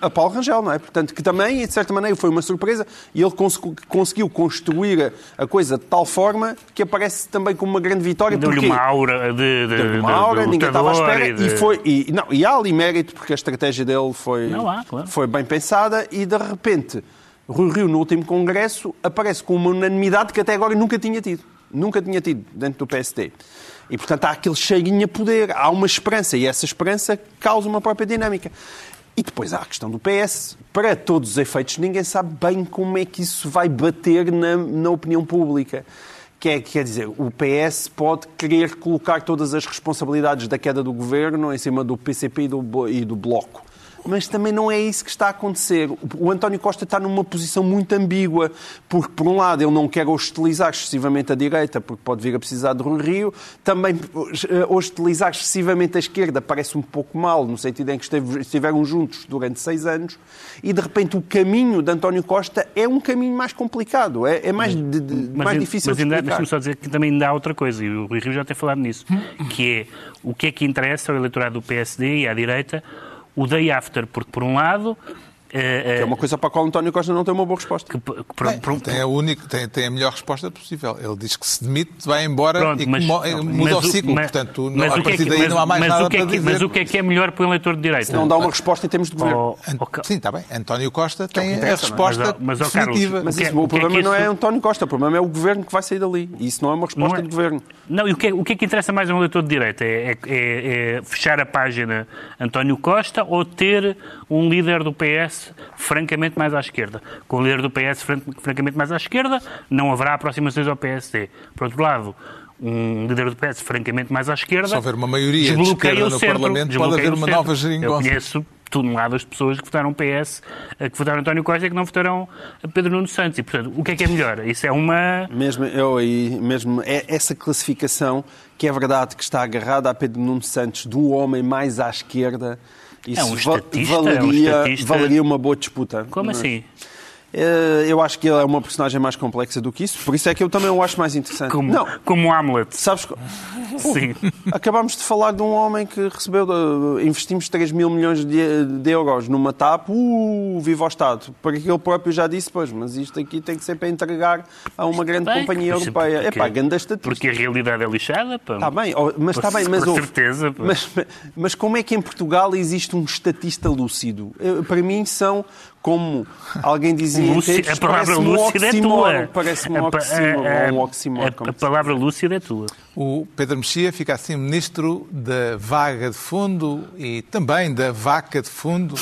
A Paulo Rangel, não é? Portanto, que também, de certa maneira, foi uma surpresa e ele cons- conseguiu construir a coisa de tal forma que aparece também como uma grande vitória. Deu-lhe uma aura de, de, de- uma aura, de ninguém estava à espera e, e, de- foi e, não, e há ali mérito porque a estratégia dele foi Não há, claro. foi bem pensada e de repente Rui Rio no último congresso aparece com uma unanimidade que até agora nunca tinha tido, nunca tinha tido dentro do PSD. E portanto há aquele cheirinho a poder, há uma esperança e essa esperança causa uma própria dinâmica. E depois há a questão do PS. Para todos os efeitos, ninguém sabe bem como é que isso vai bater na, na opinião pública. Que é, quer dizer, o PS pode querer colocar todas as responsabilidades da queda do governo em cima do PCP e do, e do Bloco. Mas também não é isso que está a acontecer. O- António Costa está numa posição muito ambígua, porque, por um lado, ele não quer hostilizar excessivamente a direita, porque pode vir a precisar de Rui Rio, também eh, hostilizar excessivamente a esquerda parece um pouco mal, no sentido em que estiveram juntos durante seis anos, e de repente o caminho de António Costa é um caminho mais complicado, é, é mais, de- de- Mas, mais difícil mas de ainda, explicar. deixa-me só dizer que também ainda há outra coisa, e o Rui Rio já tem falado nisso, que é o que é que interessa ao eleitorado do PSD e à direita o day after, porque por um lado... eh, É uma coisa para a qual António Costa não tem uma boa resposta. que, por- Bem, por- tem, a única, tem, tem a melhor resposta possível. Ele diz que se demite, vai embora Pronto, e mas- muda mas o ciclo. mas- Portanto, não- mas a que é partir que- daí mas- não há mais nada que é para que- dizer. Mas o que é que é melhor para o eleitor de direita? Não dá uma resposta em termos de governo. Oh, oh, Ca- Sim, está bem. António Costa tem a é? resposta Mas, mas, ó, Carlos, definitiva. Mas O que é- isso, o o que é problema que não é isso- António Costa, o problema é o governo que vai sair dali. E isso não é uma resposta Não é- do governo. Não, e o que, é, o que é que interessa mais a um eleitor de direita? É, é- é- é fechar a página António Costa ou ter um líder do PS francamente mais à esquerda? Com o líder do PS fran- francamente mais à esquerda, não haverá aproximações ao PSD. Por outro lado, um líder do PS francamente mais à esquerda. Se houver uma maioria de esquerda no centro, Parlamento, pode haver uma nova Eu geringonça. conheço toneladas de pessoas que votaram PS, eh, que votaram António Costa e que não votaram Pedro Nuno Santos. E, portanto, o que é que é melhor? Isso é uma. Mesmo eu aí, mesmo é essa classificação que é verdade que está agarrada a Pedro Nuno Santos do homem mais à esquerda, isso É um va- estatista, é um valeria, valeria uma boa disputa. Como assim? Eh, Eu acho que ele é uma personagem mais complexa do que isso, por isso é que eu também o acho mais interessante. Como, Não, como Hamlet. sabes, Sim. acabámos de falar de um homem que recebeu, eh, investimos 3 mil milhões de, de euros numa TAP, uh, viva o Estado. Porque ele próprio já disse, pois, mas isto aqui tem que ser para entregar a uma grande Bem, companhia porque- europeia. É pá, grande estatística. Porque a realidade é lixada, pá. Está bem, oh, mas está bem, mas Com certeza, pá. Mas, mas como é que em Portugal existe um estatista lúcido? Eh, Para mim são como alguém dizia em Lúci- textos, a palavra parece-me um lúcida é tua. Parece-me um A oxímoron, a- ou um oxímoron, a- A se palavra lúcida é tua. O Pedro Mexia fica assim ministro da vaga de fundo e também da vaca de fundo.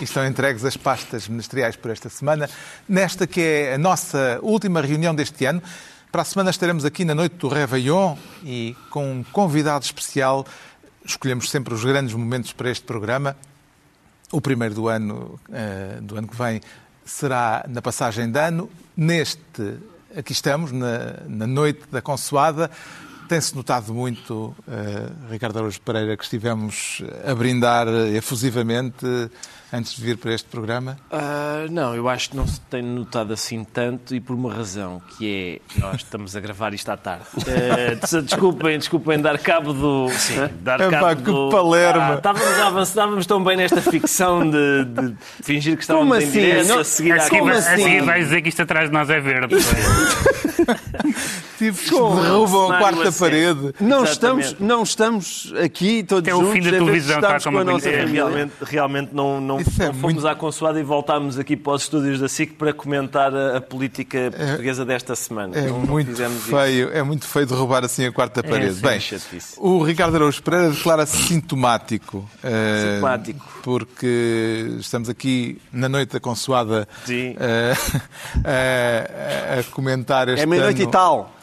E estão entregues as pastas ministeriais por esta semana. Nesta que é a nossa última reunião deste ano. Para a semana estaremos aqui na noite do Réveillon e com um convidado especial. Escolhemos sempre os grandes momentos para este programa. O primeiro do ano, eh, do ano que vem será na passagem de ano. Neste, aqui estamos, na, na noite da Consoada. Tem-se notado muito, eh, Ricardo Araújo Pereira, que estivemos a brindar efusivamente antes de vir para este programa. Ah, não, eu acho que não se tem notado assim tanto e por uma razão, que é nós estamos a gravar isto à tarde. Ah, desculpem, desculpem dar cabo do. Sim, dar Epá, cabo que do. palerma. Ah, estávamos, tão bem nesta ficção de, de fingir que estávamos Como em assim? direto, Não- a seguir à seguir, como vai- a assim? seguir vai dizer que isto atrás de nós é verde. derrubam a Cenário quarta a sério. parede. Não estamos, não estamos aqui todos Até o juntos. fim da televisão estamos está como com a nossa. É, realmente, realmente não, não, é não fomos muito- à consoada e voltámos aqui para os estúdios da SIC para comentar a, a política portuguesa desta semana. É muito feio, é muito feio derrubar assim a quarta parede. Bem, o Ricardo Araújo Pereira declara-se sintomático. eh, Sintomático. Porque estamos aqui na noite da consoada Sim. eh, a, a comentar este É meia-noite ano e tal.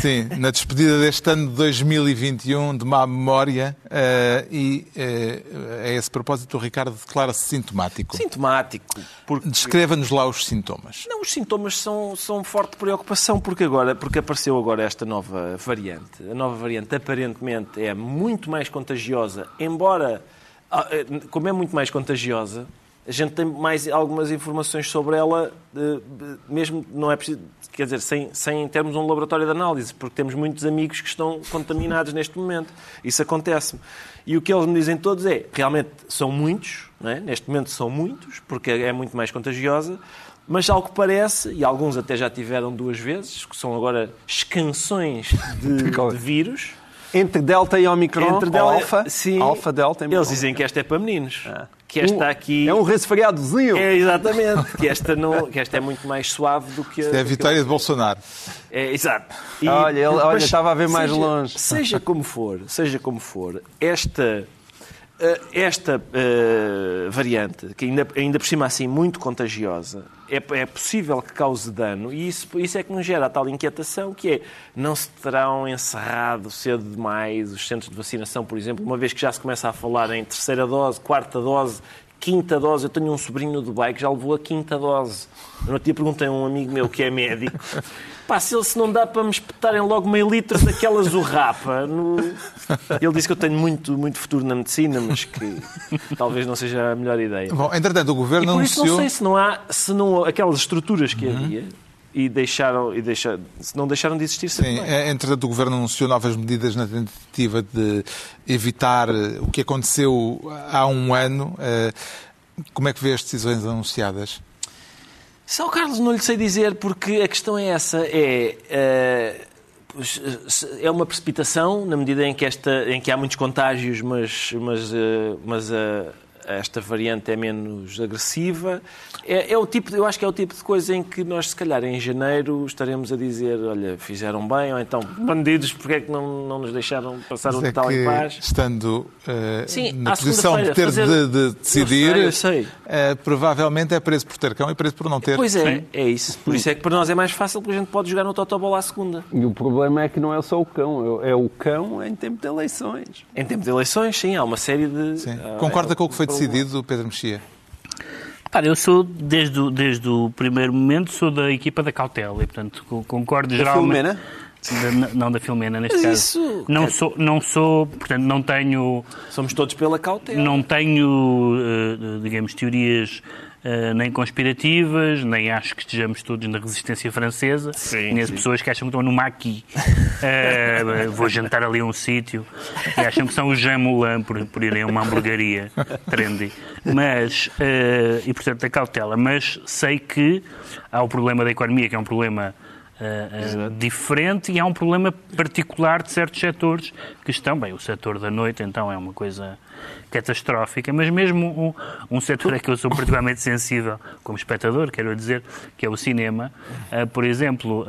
Sim, na despedida deste ano de 2021, de má memória, eh, e eh, a esse propósito o Ricardo declara-se sintomático. Sintomático. Porque... Descreva-nos lá os sintomas. Não, os sintomas são, são forte preocupação porque agora, porque apareceu agora esta nova variante. A nova variante aparentemente é muito mais contagiosa, embora, ah, eh, como é muito mais contagiosa, a gente tem mais algumas informações sobre ela, eh, mesmo não é preciso, quer dizer, sem, sem termos um laboratório de análise, porque temos muitos amigos que estão contaminados neste momento. Isso acontece-me. E o que eles me dizem todos é, realmente são muitos, é? neste momento são muitos, porque é muito mais contagiosa, mas ao que parece, e alguns até já tiveram duas vezes, que são agora escansões de, de vírus. Entre Delta e Omicron, Entre Delta- Alfa, sim. Alfa, Delta e Eles dizem que esta é para meninos. Que esta aqui... É um resfriadozinho. É, exatamente. Que esta, não, que esta é muito mais suave do que a. Isto é a vitória de Bolsonaro. É, exato. E- Olha, ele- olha, mas estava a ver mais seja- longe. Seja como for, seja como for, esta, esta eh, variante, que ainda, ainda por cima assim muito contagiosa, é, é possível que cause dano e isso, isso é que nos gera a tal inquietação que é não se terão encerrado cedo demais os centros de vacinação, por exemplo, uma vez que já se começa a falar em terceira dose, quarta dose, quinta dose. Eu tenho um sobrinho no Dubai que já levou a quinta dose. Eu no outro dia perguntei a um amigo meu que é médico. Pá, se, ele, se não dá para me espetarem logo meio litro daquela zurrapa. No... Ele disse que eu tenho muito, muito futuro na medicina, mas que talvez não seja a melhor ideia. Bom, entretanto, o E Governo por isso não anunciou... sei se não há, se não aquelas estruturas que havia e deixaram, e deixaram, se não deixaram de existir Sim, sempre. é, entretanto, o Governo anunciou novas medidas na tentativa de evitar eh, o que aconteceu há um ano. Eh, Como é que vê as decisões anunciadas? Só Carlos não lhe sei dizer porque a questão é essa, é eh, é uma precipitação na medida em que esta em que há muitos contágios, mas mas mas eh, esta variante é menos agressiva. É, é o tipo, de- eu acho que é o tipo de coisa em que nós se calhar em janeiro estaremos a dizer, olha, fizeram bem ou então bandidos, porque é que não, não nos deixaram passar o é Natal em que, paz? estando eh, Sim, na posição de ter segunda-feira, de, de decidir, Eu sei, eu sei. eh, provavelmente é preso por ter cão e preso por não ter. Pois é, Sim. é isso. Por isso é que para nós é mais fácil porque a gente pode jogar no Totobola à segunda. E o problema é que não é só o cão, é o cão em tempo de eleições. Em tempo de eleições, sim, há uma série de. Sim. ah, Concorda é, com o que foi decidido, Pedro Mexia? Repara, eu sou, desde o, desde o primeiro momento, sou da equipa da cautela e, portanto, co- concordo Da geralmente... Filomena? Da- não da Filomena, neste Mas caso. isso- Não sou, não sou, portanto, não tenho, Somos todos pela cautela. não tenho, eh, digamos, teorias eh, nem conspirativas, nem acho que estejamos todos na resistência francesa. Sim, Conheço sim. pessoas que acham que estão no maquis. Eh, vou jantar ali a um sítio e acham que são o Jean Moulin por, por irem a uma hamburgueria trendy. Mas, eh, e portanto, a cautela. Mas sei que há o problema da economia, que é um problema eh, diferente e há um problema particular de certos setores que estão, bem, o setor da noite então é uma coisa catastrófica, mas mesmo um, um setor a que eu sou particularmente sensível como espectador, quero dizer, que é o cinema, eh, por exemplo,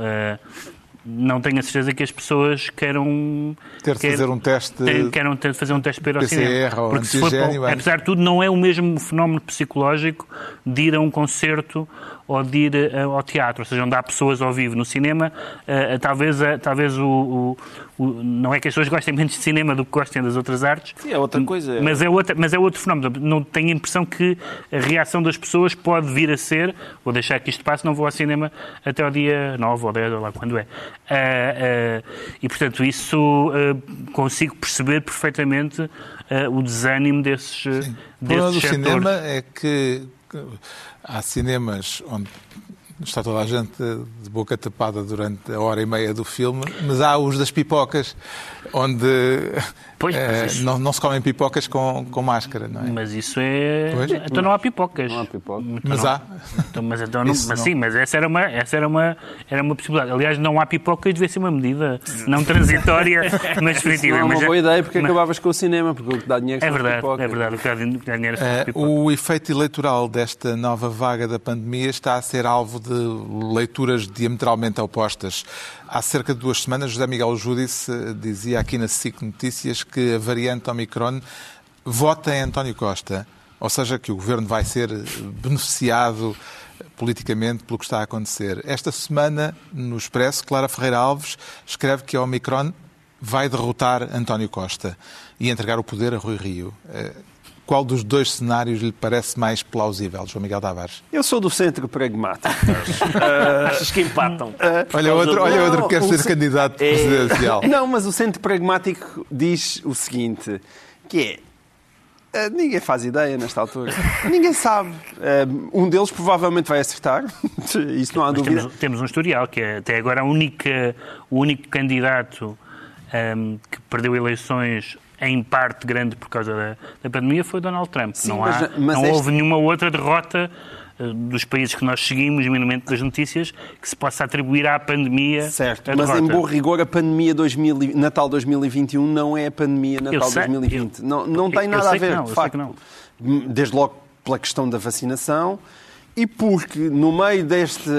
não tenho a certeza que as pessoas queiram Ter de quer- fazer um teste ter- queiram ter de fazer um teste para ir ao PCR cinema. ou Porque se for apesar de tudo, não é o mesmo fenómeno psicológico de ir a um concerto ou de ir eh, ao teatro, ou seja, onde há pessoas ao vivo. No cinema, eh, eh, talvez, talvez o, o- o- Não é que as pessoas gostem menos de cinema do que gostem das outras artes. Sim, é outra coisa. Mas é, outra, mas é outro fenómeno. Não tenho a impressão que a reação das pessoas pode vir a ser vou deixar que isto passe, não vou ao cinema até ao dia 9 ou 10, ou lá quando é. E, portanto, isso consigo perceber perfeitamente o desânimo desses, O problema desses do setores. cinema é que há cinemas onde está toda a gente de boca tapada durante a hora e meia do filme, mas há os das pipocas, onde Pois, mas isso- não, não se comem pipocas com, com máscara, não é? Mas isso é. Pois. Então não há pipocas. Não há pipoca. Então Mas não- há. Então, mas então não, mas sim, mas essa era uma, essa era uma, era uma possibilidade. Aliás, não há pipocas, devia ser uma medida não transitória, mas definitiva. Não é uma Mas boa ideia porque mas- acabavas com o cinema, porque o que dá dinheiro É as verdade, pipocas. é verdade. O que dá dinheiro pipocas. o efeito eleitoral desta nova vaga da pandemia está a ser alvo de leituras diametralmente opostas. Há cerca de duas semanas, José Miguel Júdice dizia aqui na SIC Notícias que a variante Omicron vota em António Costa, ou seja, que o governo vai ser beneficiado politicamente pelo que está a acontecer. Esta semana, no Expresso, Clara Ferreira Alves escreve que a Omicron vai derrotar António Costa e entregar o poder a Rui Rio. Qual dos dois cenários lhe parece mais plausível, João Miguel Tavares? Eu sou do centro pragmático. Achas que empatam? Olha outro, olha outro que quer ser candidato É. presidencial. Não, mas o centro pragmático diz o seguinte, que é... eh, Ninguém faz ideia nesta altura. Ninguém sabe. Eh, Um deles provavelmente vai acertar. Isso não há Mas dúvida. temos, temos um historial, que é até agora a única, o único candidato ahm, que perdeu eleições em parte grande por causa da, da pandemia foi Donald Trump. Sim, não mas- há, mas não este- houve nenhuma outra derrota eh, dos países que nós seguimos, minimamente das notícias, que se possa atribuir à pandemia Certo, mas em bom rigor a pandemia 2000, e- Natal 2021 não é a pandemia Natal sei, 2020. eu- não não eu- tem nada a ver, não, de facto. não. Desde logo pela questão da vacinação e porque no meio deste...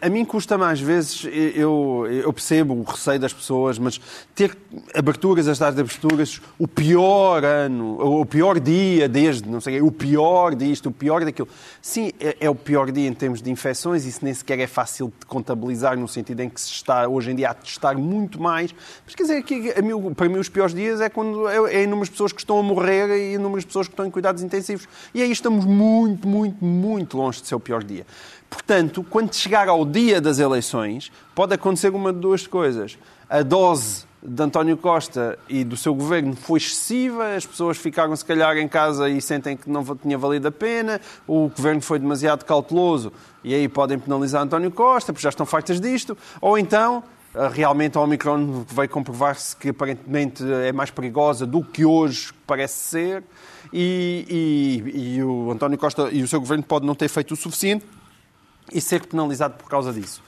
A, a mim custa mais vezes, eu, eu percebo o receio das pessoas, mas ter aberturas, as tais de aberturas, o pior ano, o pior dia desde, não sei, o pior disto, o pior daquilo. Sim, é, é o pior dia em termos de infecções, isso nem sequer é fácil de contabilizar no sentido em que se está hoje em dia a testar muito mais. Mas quer dizer, que para mim os piores dias é quando é, é inúmeras pessoas que estão a morrer e inúmeras pessoas que estão em cuidados intensivos. E aí estamos muito, muito, muito longe de ser o pior dia. Portanto, quando chegar ao dia das eleições, pode acontecer uma de duas coisas. A dose de António Costa e do seu governo foi excessiva, as pessoas ficaram se calhar em casa e sentem que não tinha valido a pena, o governo foi demasiado cauteloso e aí podem penalizar António Costa, porque já estão fartas disto, ou então eh, realmente a Omicron veio comprovar-se que aparentemente é mais perigosa do que hoje parece ser e, e- e o António Costa e o seu governo podem não ter feito o suficiente e ser penalizado por causa disso.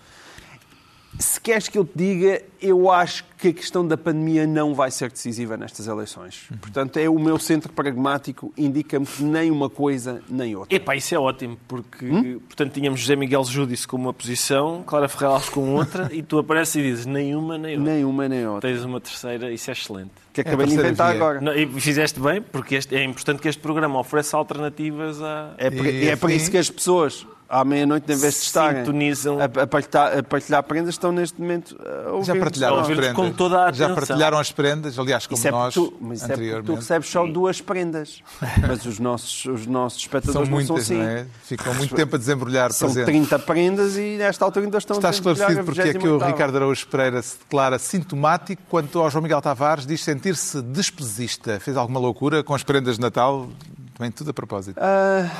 Se queres que eu te diga, eu acho que a questão da pandemia não vai ser decisiva nestas eleições. Portanto, é o meu centro pragmático, indica-me que nem uma coisa nem outra. Epá, isso é ótimo, porque, portanto, tínhamos José Miguel Júdice com uma posição, Clara Ferreira Alves com outra, e tu apareces e dizes nenhuma nem outra. Nenhuma nem outra. Tens uma terceira, isso é excelente. Que acabei a de inventar via. agora. Não, e fizeste bem, porque este- é importante que este programa ofereça alternativas a... É por, E, é por assim, isso que as pessoas, à meia-noite, em vez de estarem Sintonizam. a, a partilhar, a partilhar prendas, estão neste momento a ouvir Já partilharam as prendas. com toda a Já atenção. partilharam as prendas, aliás, como Isso é nós tu, mas é porque tu anteriormente. recebes só duas prendas. Mas os nossos, os nossos São espectadores não são muitas, assim. não é? Ficam muito tempo a desembrulhar São presentes. 30 prendas e nesta altura ainda estão Está a esclarecido porque é que o 28ª. Ricardo Araújo Pereira se declara sintomático, quanto ao João Miguel Tavares diz sentir-se despesista. Fez alguma loucura com as prendas de Natal? Também tudo a propósito.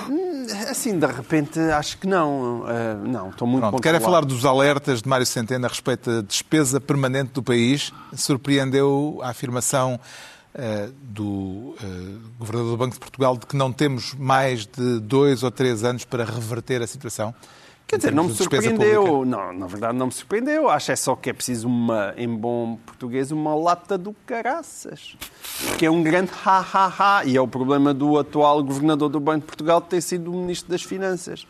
Hum, assim, de repente, acho que não. Ah, não, estou muito Pronto, quero é falar dos alertas de Mário Centeno a respeito da despesa permanente do país. Surpreendeu a afirmação eh, do Governador do Banco de Portugal de que não temos mais de dois ou três anos para reverter a situação. Quer dizer, não me surpreendeu. Não, na verdade, não me surpreendeu. Acho é só que é preciso uma, em bom português, uma lata do caraças. Que é um grande ha-ha-ha. E é o problema do atual governador do Banco de Portugal ter sido o Ministro das Finanças.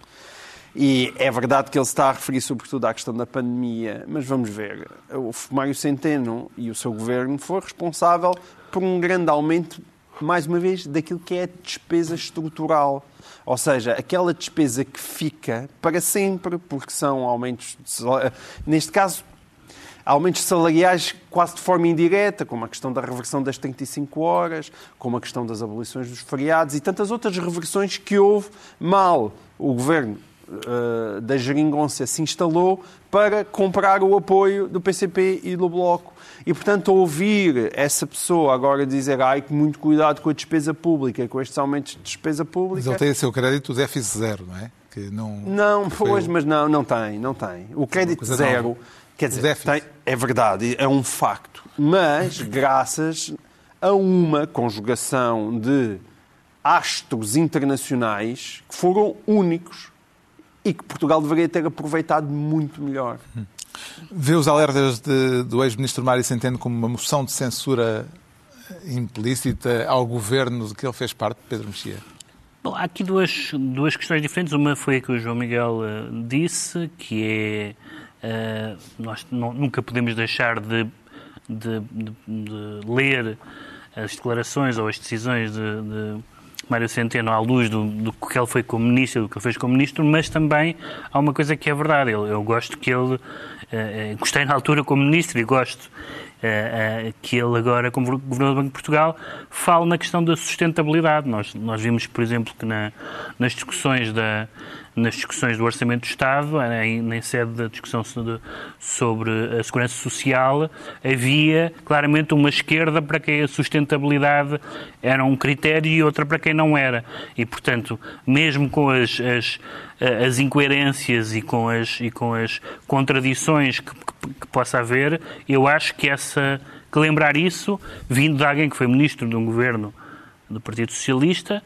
E é verdade que ele está a referir sobretudo à questão da pandemia, mas vamos ver. O Mário Centeno e o seu governo foram responsável por um grande aumento, mais uma vez, daquilo que é a despesa estrutural. Ou seja, aquela despesa que fica para sempre, porque são aumentos, neste caso, aumentos salariais quase de forma indireta, como a questão da reversão das 35 horas, como a questão das abolições dos feriados e tantas outras reversões que houve mal. O governo eh, da geringonça se instalou para comprar o apoio do PCP e do Bloco. E, portanto, ouvir essa pessoa agora dizer ai, que muito cuidado com a despesa pública, com estes aumentos de despesa Mas pública... ele tem a seu crédito o déficit zero, não é? Que não, Não, pois, o- mas não, não tem, não tem. O crédito zero, nova. quer O dizer, tem- é verdade, é um facto. Mas graças a uma conjugação de astros internacionais que foram únicos e que Portugal deveria ter aproveitado muito melhor. Vê os alertas de- do ex-ministro Mário Centeno como uma moção de censura implícita ao governo de que ele fez parte, Pedro Mexia? Bom, há aqui duas, duas questões diferentes. Uma foi a que o João Miguel eh, disse, que é eh, nós não- nunca podemos deixar de, de- de- de ler as declarações ou as decisões de, de Mário Centeno à luz do, do que ele foi como ministro, do que ele fez como ministro, mas também há uma coisa que é verdade. Eu, eu gosto que ele, uh, gostei na altura como ministro e gosto uh, que ele agora, como Governador do Banco de Portugal, fale na questão da sustentabilidade. Nós, nós vimos, por exemplo, que na, nas discussões da nas discussões do Orçamento do Estado, em, sede da discussão sobre a segurança social, havia claramente uma esquerda para quem a sustentabilidade era um critério e outra para quem não era. E, portanto, mesmo com as, as, as incoerências e com as, e com as contradições que, que, que possa haver, eu acho que essa que lembrar isso, vindo de alguém que foi ministro de um governo do Partido Socialista,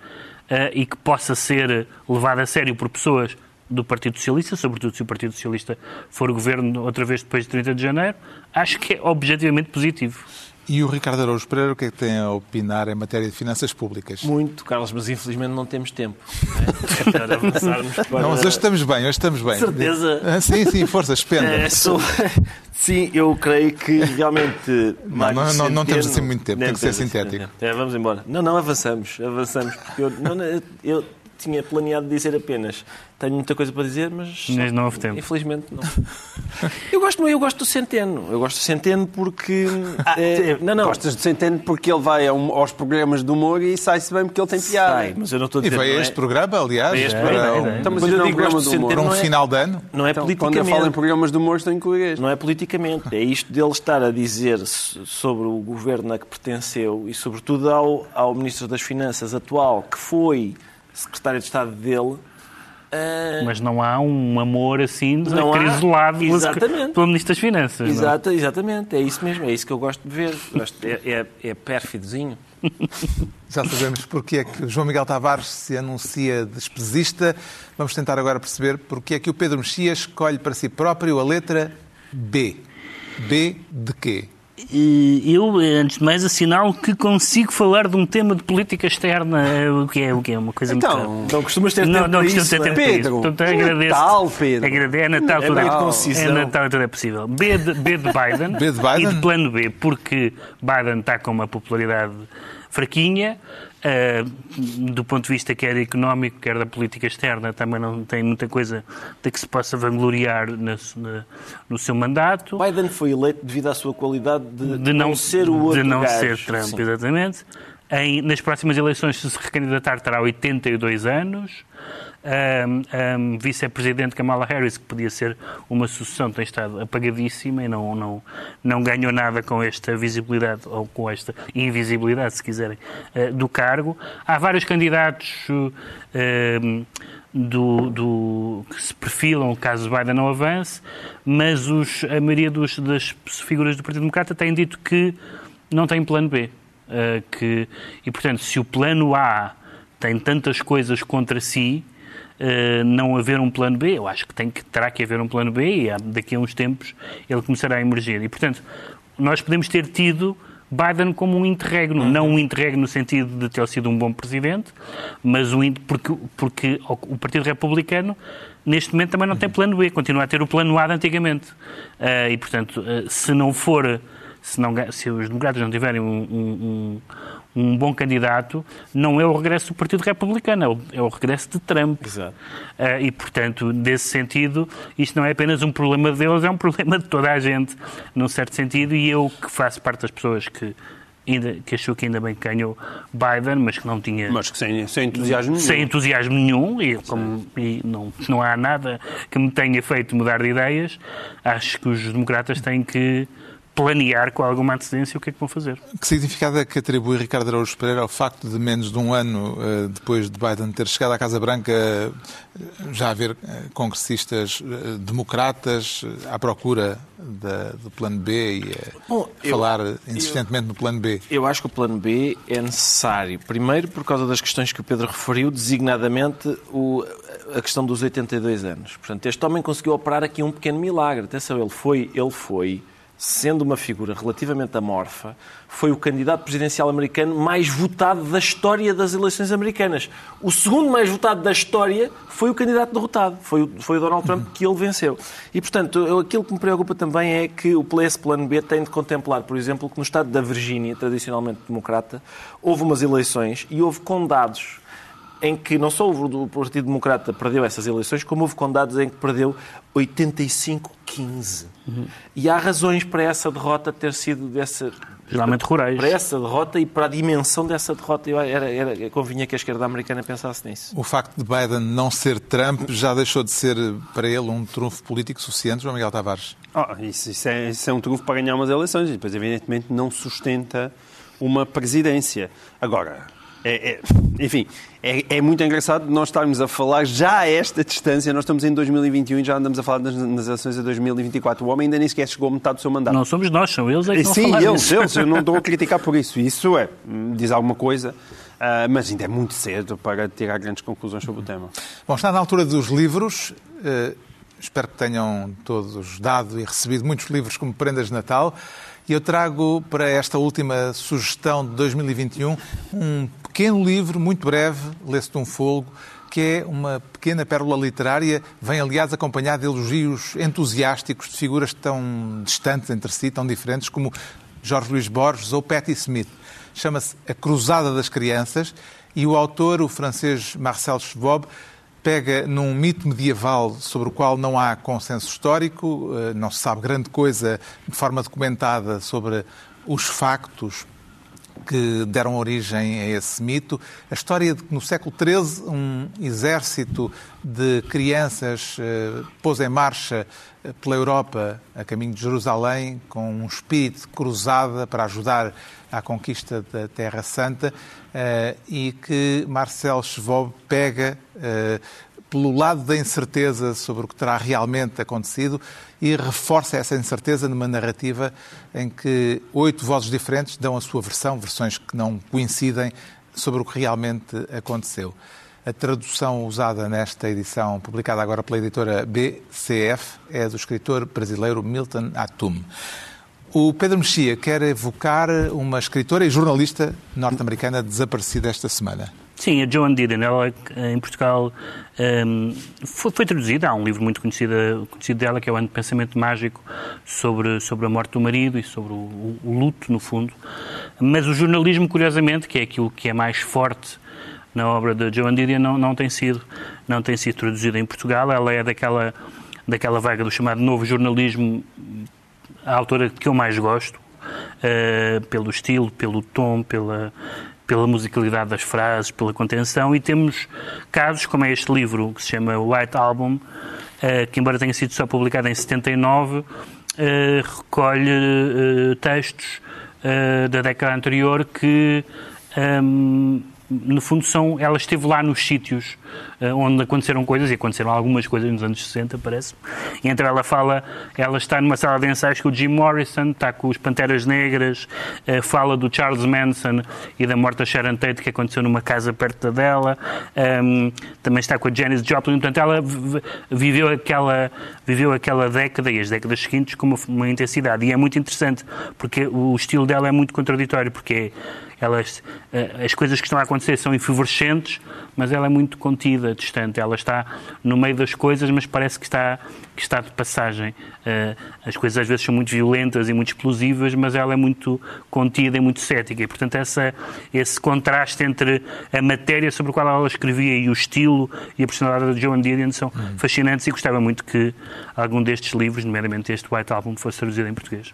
uh, e que possa ser levado a sério por pessoas do Partido Socialista, sobretudo se o Partido Socialista for governo outra vez depois de 30 de janeiro, acho que é objetivamente positivo. E o Ricardo Araújo Pereira, o que é que tem a opinar em matéria de finanças públicas? Muito, Carlos, mas infelizmente não temos tempo. É, é avançarmos para... Não, mas hoje estamos bem, hoje estamos bem. Certeza? Ah, sim, sim, força, espenda. É, sou... Sim, eu creio que realmente... Não, não, não, não temos assim muito tempo, tem que ser sintético. É, vamos embora. Não, não, avançamos, avançamos, porque eu, não, eu tinha planeado dizer apenas tenho muita coisa para dizer, mas. Mas não houve tempo. Infelizmente não. eu, gosto, eu gosto do Centeno. Eu gosto do Centeno porque. Ah, é, não, não. Gostas do Centeno porque ele vai aos programas de humor e sai-se bem porque ele tem piada. Sai, mas eu não estou a dizer. E vai a é- este programa, aliás. Este é, programa. É, é, então, mas eu digo programa do humor, para um final de ano. Não é então, politicamente. Quando eu falo em programas de humor, estou em Não é politicamente. É isto dele estar a dizer sobre o governo a que pertenceu e, sobretudo, ao, ao Ministro das Finanças atual, que foi secretário de Estado dele. Uh... Mas não há um amor assim não acrisolado há... pelo Ministro das Finanças. É? Exato, exatamente, é isso mesmo, é isso que eu gosto de ver. Gosto, é, é, é pérfidozinho. Já sabemos porque é que João Miguel Tavares se anuncia despesista. Vamos tentar agora perceber porque é que o Pedro Mexia escolhe para si próprio a letra B. B de quê? Eu, antes de mais, assinalo que consigo falar de um tema de política externa, o que é, o que é uma coisa então, muito... Não costumas ter tempo não, não costumo ter tempo Pedro, Portanto, agradeço, Natal, Pedro. Agradeço, é Natal, é tudo, é, é Natal, tudo é possível. B de, B de Biden, B de Biden? e de plano B, porque Biden está com uma popularidade fraquinha, uh, do ponto de vista quer económico, quer da política externa, também não tem muita coisa de que se possa vangloriar no, no seu mandato. Biden foi eleito devido à sua qualidade de, de não, ser o outro De não gajo. ser Trump, Sim. exatamente. Em, nas próximas eleições, se se recandidatar, terá 82 anos um, um, vice-presidente Kamala Harris, que podia ser uma sucessão, tem estado apagadíssima e não, não, não ganhou nada com esta visibilidade, ou com esta invisibilidade, se quiserem, uh, do cargo. Há vários candidatos uh, do, do, que se perfilam caso Biden não avance, mas os, a maioria dos, das figuras do Partido Democrata têm dito que não tem plano B. Uh, que, e, portanto, se o plano A tem tantas coisas contra si, uh, não haver um plano B. Eu acho que, tem que terá que haver um plano B e daqui a uns tempos ele começará a emergir. E, portanto, nós podemos ter tido Biden como um interregno, uhum. não um interregno no sentido de ter sido um bom presidente, mas um, porque, porque o Partido Republicano neste momento também não tem plano B, continua a ter o plano A de antigamente. Uh, e, portanto, uh, se não for, se, não, se os democratas não tiverem um, um, um bom candidato, não é o regresso do Partido Republicano, é o, é o regresso de Trump. Exato. Uh, e, portanto, nesse sentido, isto não é apenas um problema deles, é um problema de toda a gente, num certo sentido, e eu que faço parte das pessoas que Ainda, que achou que ainda bem que ganhou Biden, mas que não tinha. Mas que sem, sem entusiasmo nenhum. Sem entusiasmo nenhum, e, como, e não, não há nada que me tenha feito mudar de ideias. Acho que os democratas têm que planear com alguma antecedência o que é que vão fazer. Que significado é que atribui Ricardo Araújo Pereira ao facto de menos de um ano uh, depois de Biden ter chegado à Casa Branca uh, já haver uh, congressistas democratas à procura da, do plano B e Bom, falar eu, insistentemente eu, no plano B? Eu acho que o plano B é necessário. Primeiro, por causa das questões que o Pedro referiu, designadamente o, a questão dos 82 anos. Portanto, este homem conseguiu operar aqui um pequeno milagre. Atenção, ele foi, ele foi sendo uma figura relativamente amorfa, foi o candidato presidencial americano mais votado da história das eleições americanas. O segundo mais votado da história foi o candidato derrotado, foi o, foi o Donald Trump que ele venceu. E, portanto, eu, aquilo que me preocupa também é que o PS Plano B tem de contemplar, por exemplo, que no estado da Virgínia, tradicionalmente democrata, houve umas eleições e houve condados em que não só o Partido Democrata perdeu essas eleições, como houve condados em que perdeu 85-15. Uhum. E há razões para essa derrota ter sido dessa. Geralmente rurais. Para essa derrota e para a dimensão dessa derrota. Eu, era, era, convinha que a esquerda americana pensasse nisso. O facto de Biden não ser Trump já deixou de ser para ele um trunfo político suficiente, João Miguel Tavares? Oh, isso, isso, é, isso é um trunfo para ganhar umas eleições e depois, evidentemente, não sustenta uma presidência. Agora, é, é, enfim, é, é, muito engraçado nós estarmos a falar já a esta distância, nós estamos em 2021 e já andamos a falar nas, nas eleições de 2024. O homem ainda nem sequer chegou a metade do seu mandato. Não somos nós, são eles é que Sim, eles, eles, eu não estou a criticar por isso. Isso é, diz alguma coisa, uh, mas ainda é muito cedo para tirar grandes conclusões sobre o tema. Bom, está na altura dos livros. Uh, espero que tenham todos dado e recebido muitos livros como prendas de Natal. E eu trago para esta última sugestão de 2021 um pequeno livro, muito breve, lê-se de um folgo, que é uma pequena pérola literária, vem aliás acompanhado de elogios entusiásticos de figuras tão distantes entre si, tão diferentes, como Jorge Luís Borges ou Patti Smith. Chama-se A Cruzada das Crianças e o autor, o francês Marcel Schwab, pega num mito medieval sobre o qual não há consenso histórico, eh, não se sabe grande coisa de forma documentada sobre os factos que deram origem a esse mito. A história de que no século XIII um exército de crianças eh, pôs em marcha eh, pela Europa a caminho de Jerusalém com um espírito cruzada para ajudar à conquista da Terra Santa uh, e que Marcel Schwab pega pelo lado da incerteza sobre o que terá realmente acontecido e reforça essa incerteza numa narrativa em que oito vozes diferentes dão a sua versão, versões que não coincidem sobre o que realmente aconteceu. A tradução usada nesta edição, publicada agora pela editora BCF, é do escritor brasileiro Milton Atum. O Pedro Mexia quer evocar uma escritora e jornalista norte-americana desaparecida esta semana. Sim, a Joan Didion, ela em Portugal um, foi, foi, traduzida, há um livro muito conhecido, conhecido dela, que é o Ano de Pensamento Mágico, sobre, sobre a morte do marido e sobre o, o, luto, no fundo. Mas o jornalismo, curiosamente, que é aquilo que é mais forte na obra de Joan Didion, não, não, tem sido, não tem sido traduzido em Portugal. Ela é daquela, daquela vaga do chamado novo jornalismo a autora que eu mais gosto, uh, pelo estilo, pelo tom, pela, pela musicalidade das frases, pela contenção, e temos casos como é este livro, que se chama White Album, uh, que embora tenha sido só publicado em 79, uh, recolhe textos da década anterior que um, no fundo, são, ela esteve lá nos sítios onde aconteceram coisas, e aconteceram algumas coisas nos anos 60, parece. E então ela fala, ela está numa sala de ensaios com o Jim Morrison, está com os Panteras Negras, uh, fala do Charles Manson e da morte da Sharon Tate, que aconteceu numa casa perto dela. Ehm, também está com a Janis Joplin. Portanto, ela viveu aquela, viveu aquela década e as décadas seguintes com uma, uma intensidade. E é muito interessante, porque o estilo dela é muito contraditório, porque elas, eh, as coisas que estão a acontecer são efervescentes, mas ela é muito contida, distante. Ela está no meio das coisas, mas parece que está, que está de passagem. Eh, as coisas às vezes são muito violentas e muito explosivas, mas ela é muito contida e muito cética. E, portanto, essa, esse contraste entre a matéria sobre a qual ela escrevia e o estilo e a personalidade de Joan Didion são uhum. fascinantes e gostava muito que algum destes livros, nomeadamente este White Album, fosse traduzido em português.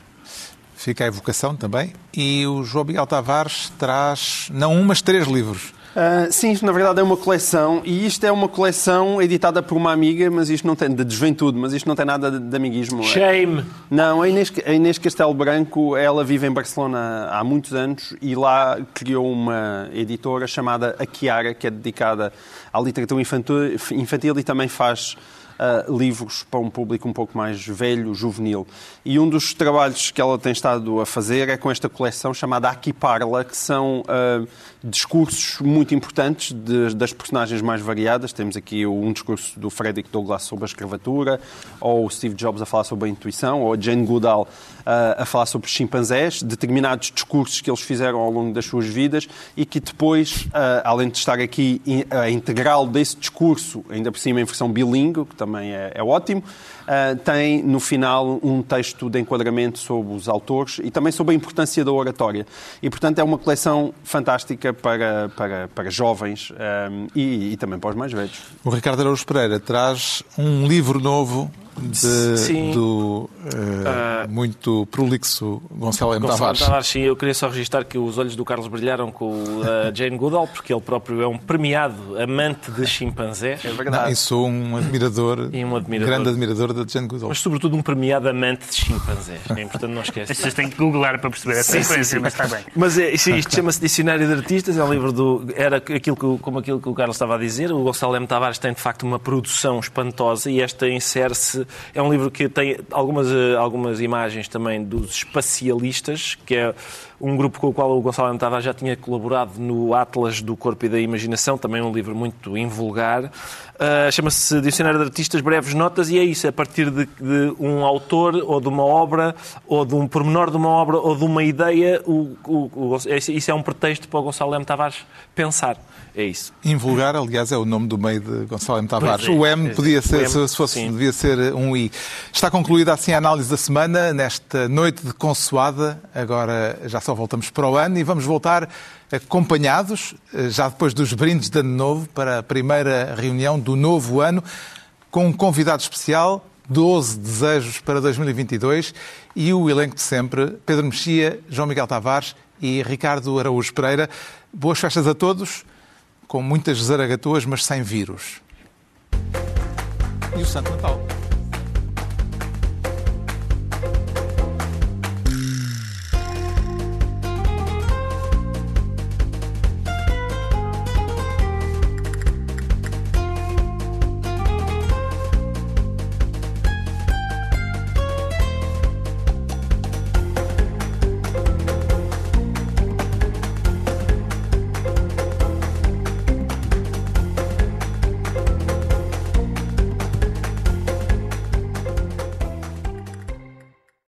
Fica a evocação também. E o João Miguel Tavares traz, não um, mas três livros. Uh, sim, isto na verdade é uma coleção e isto é uma coleção editada por uma amiga, mas isto não tem de desventude, mas isto não tem nada de, de amiguismo. Shame! Não, a Inês, a Inês Castelo Branco, ela vive em Barcelona há muitos anos e lá criou uma editora chamada A Chiara, que é dedicada à literatura infantil, infantil e também faz uh, livros para um público um pouco mais velho, juvenil. E um dos trabalhos que ela tem estado a fazer é com esta coleção chamada Aqui Parla, que são uh, discursos muito importantes de, das personagens mais variadas. Temos aqui um discurso do Frederick Douglass sobre a escravatura, ou o Steve Jobs a falar sobre a intuição, ou a Jane Goodall uh, a falar sobre os chimpanzés, determinados discursos que eles fizeram ao longo das suas vidas e que depois, uh, além de estar aqui a integral desse discurso, ainda por cima em versão bilingue, que também é, é ótimo. Uh, tem, no final, um texto de enquadramento sobre os autores e também sobre a importância da oratória. E, portanto, é uma coleção fantástica para, para, para jovens um, e, e também para os mais velhos. O Ricardo Araújo Pereira traz um livro novo de, do uh, muito prolixo Gonçalo M. Tavares. Tavares, sim, eu queria só registrar que os olhos do Carlos brilharam com o uh, Jane Goodall, porque ele próprio é um premiado amante de chimpanzés. É Não, verdade. e sou um admirador, E um admirador. grande admirador da Jane Goodall. Mas, sobretudo, um premiado amante de chimpanzés. É importante não esquecer. Vocês têm que googlar para perceber essa Sim, sim, referência, mas está bem. Mas é, isto, isto chama-se Dicionário de Artistas, é um livro do. Era aquilo que, como aquilo que o Carlos estava a dizer. O Gonçalo M. Tavares tem de facto uma produção espantosa e esta insere-se. É um livro que tem algumas, eh, algumas imagens também dos espacialistas, que é um grupo com o qual o Gonçalo. Tavares já tinha colaborado no Atlas do Corpo e da Imaginação, também um livro muito invulgar. Ah, Chama-se Dicionário de Artistas, breves notas, e é isso, a partir de, de um autor ou de uma obra, ou de um pormenor de uma obra, ou de uma ideia, o, o- o- isso é um pretexto para o Gonçalo M. Tavares pensar. É isso. Invulgar, aliás, é o nome do meio de Gonçalo M. Tavares. É, o M é, podia ser, M, se se fosse, sim. devia ser um I. Está concluída assim a análise da semana, nesta noite de consoada. Agora já só voltamos para o ano e vamos voltar acompanhados, eh, já depois dos brindes de Ano Novo, para a primeira reunião do novo ano, com um convidado especial, 12 desejos para 2022 e o elenco de sempre, Pedro Mexia, João Miguel Tavares e Ricardo Araújo Pereira. Boas festas a todos com muitas zaragatuas, mas sem vírus. E o Santo Natal.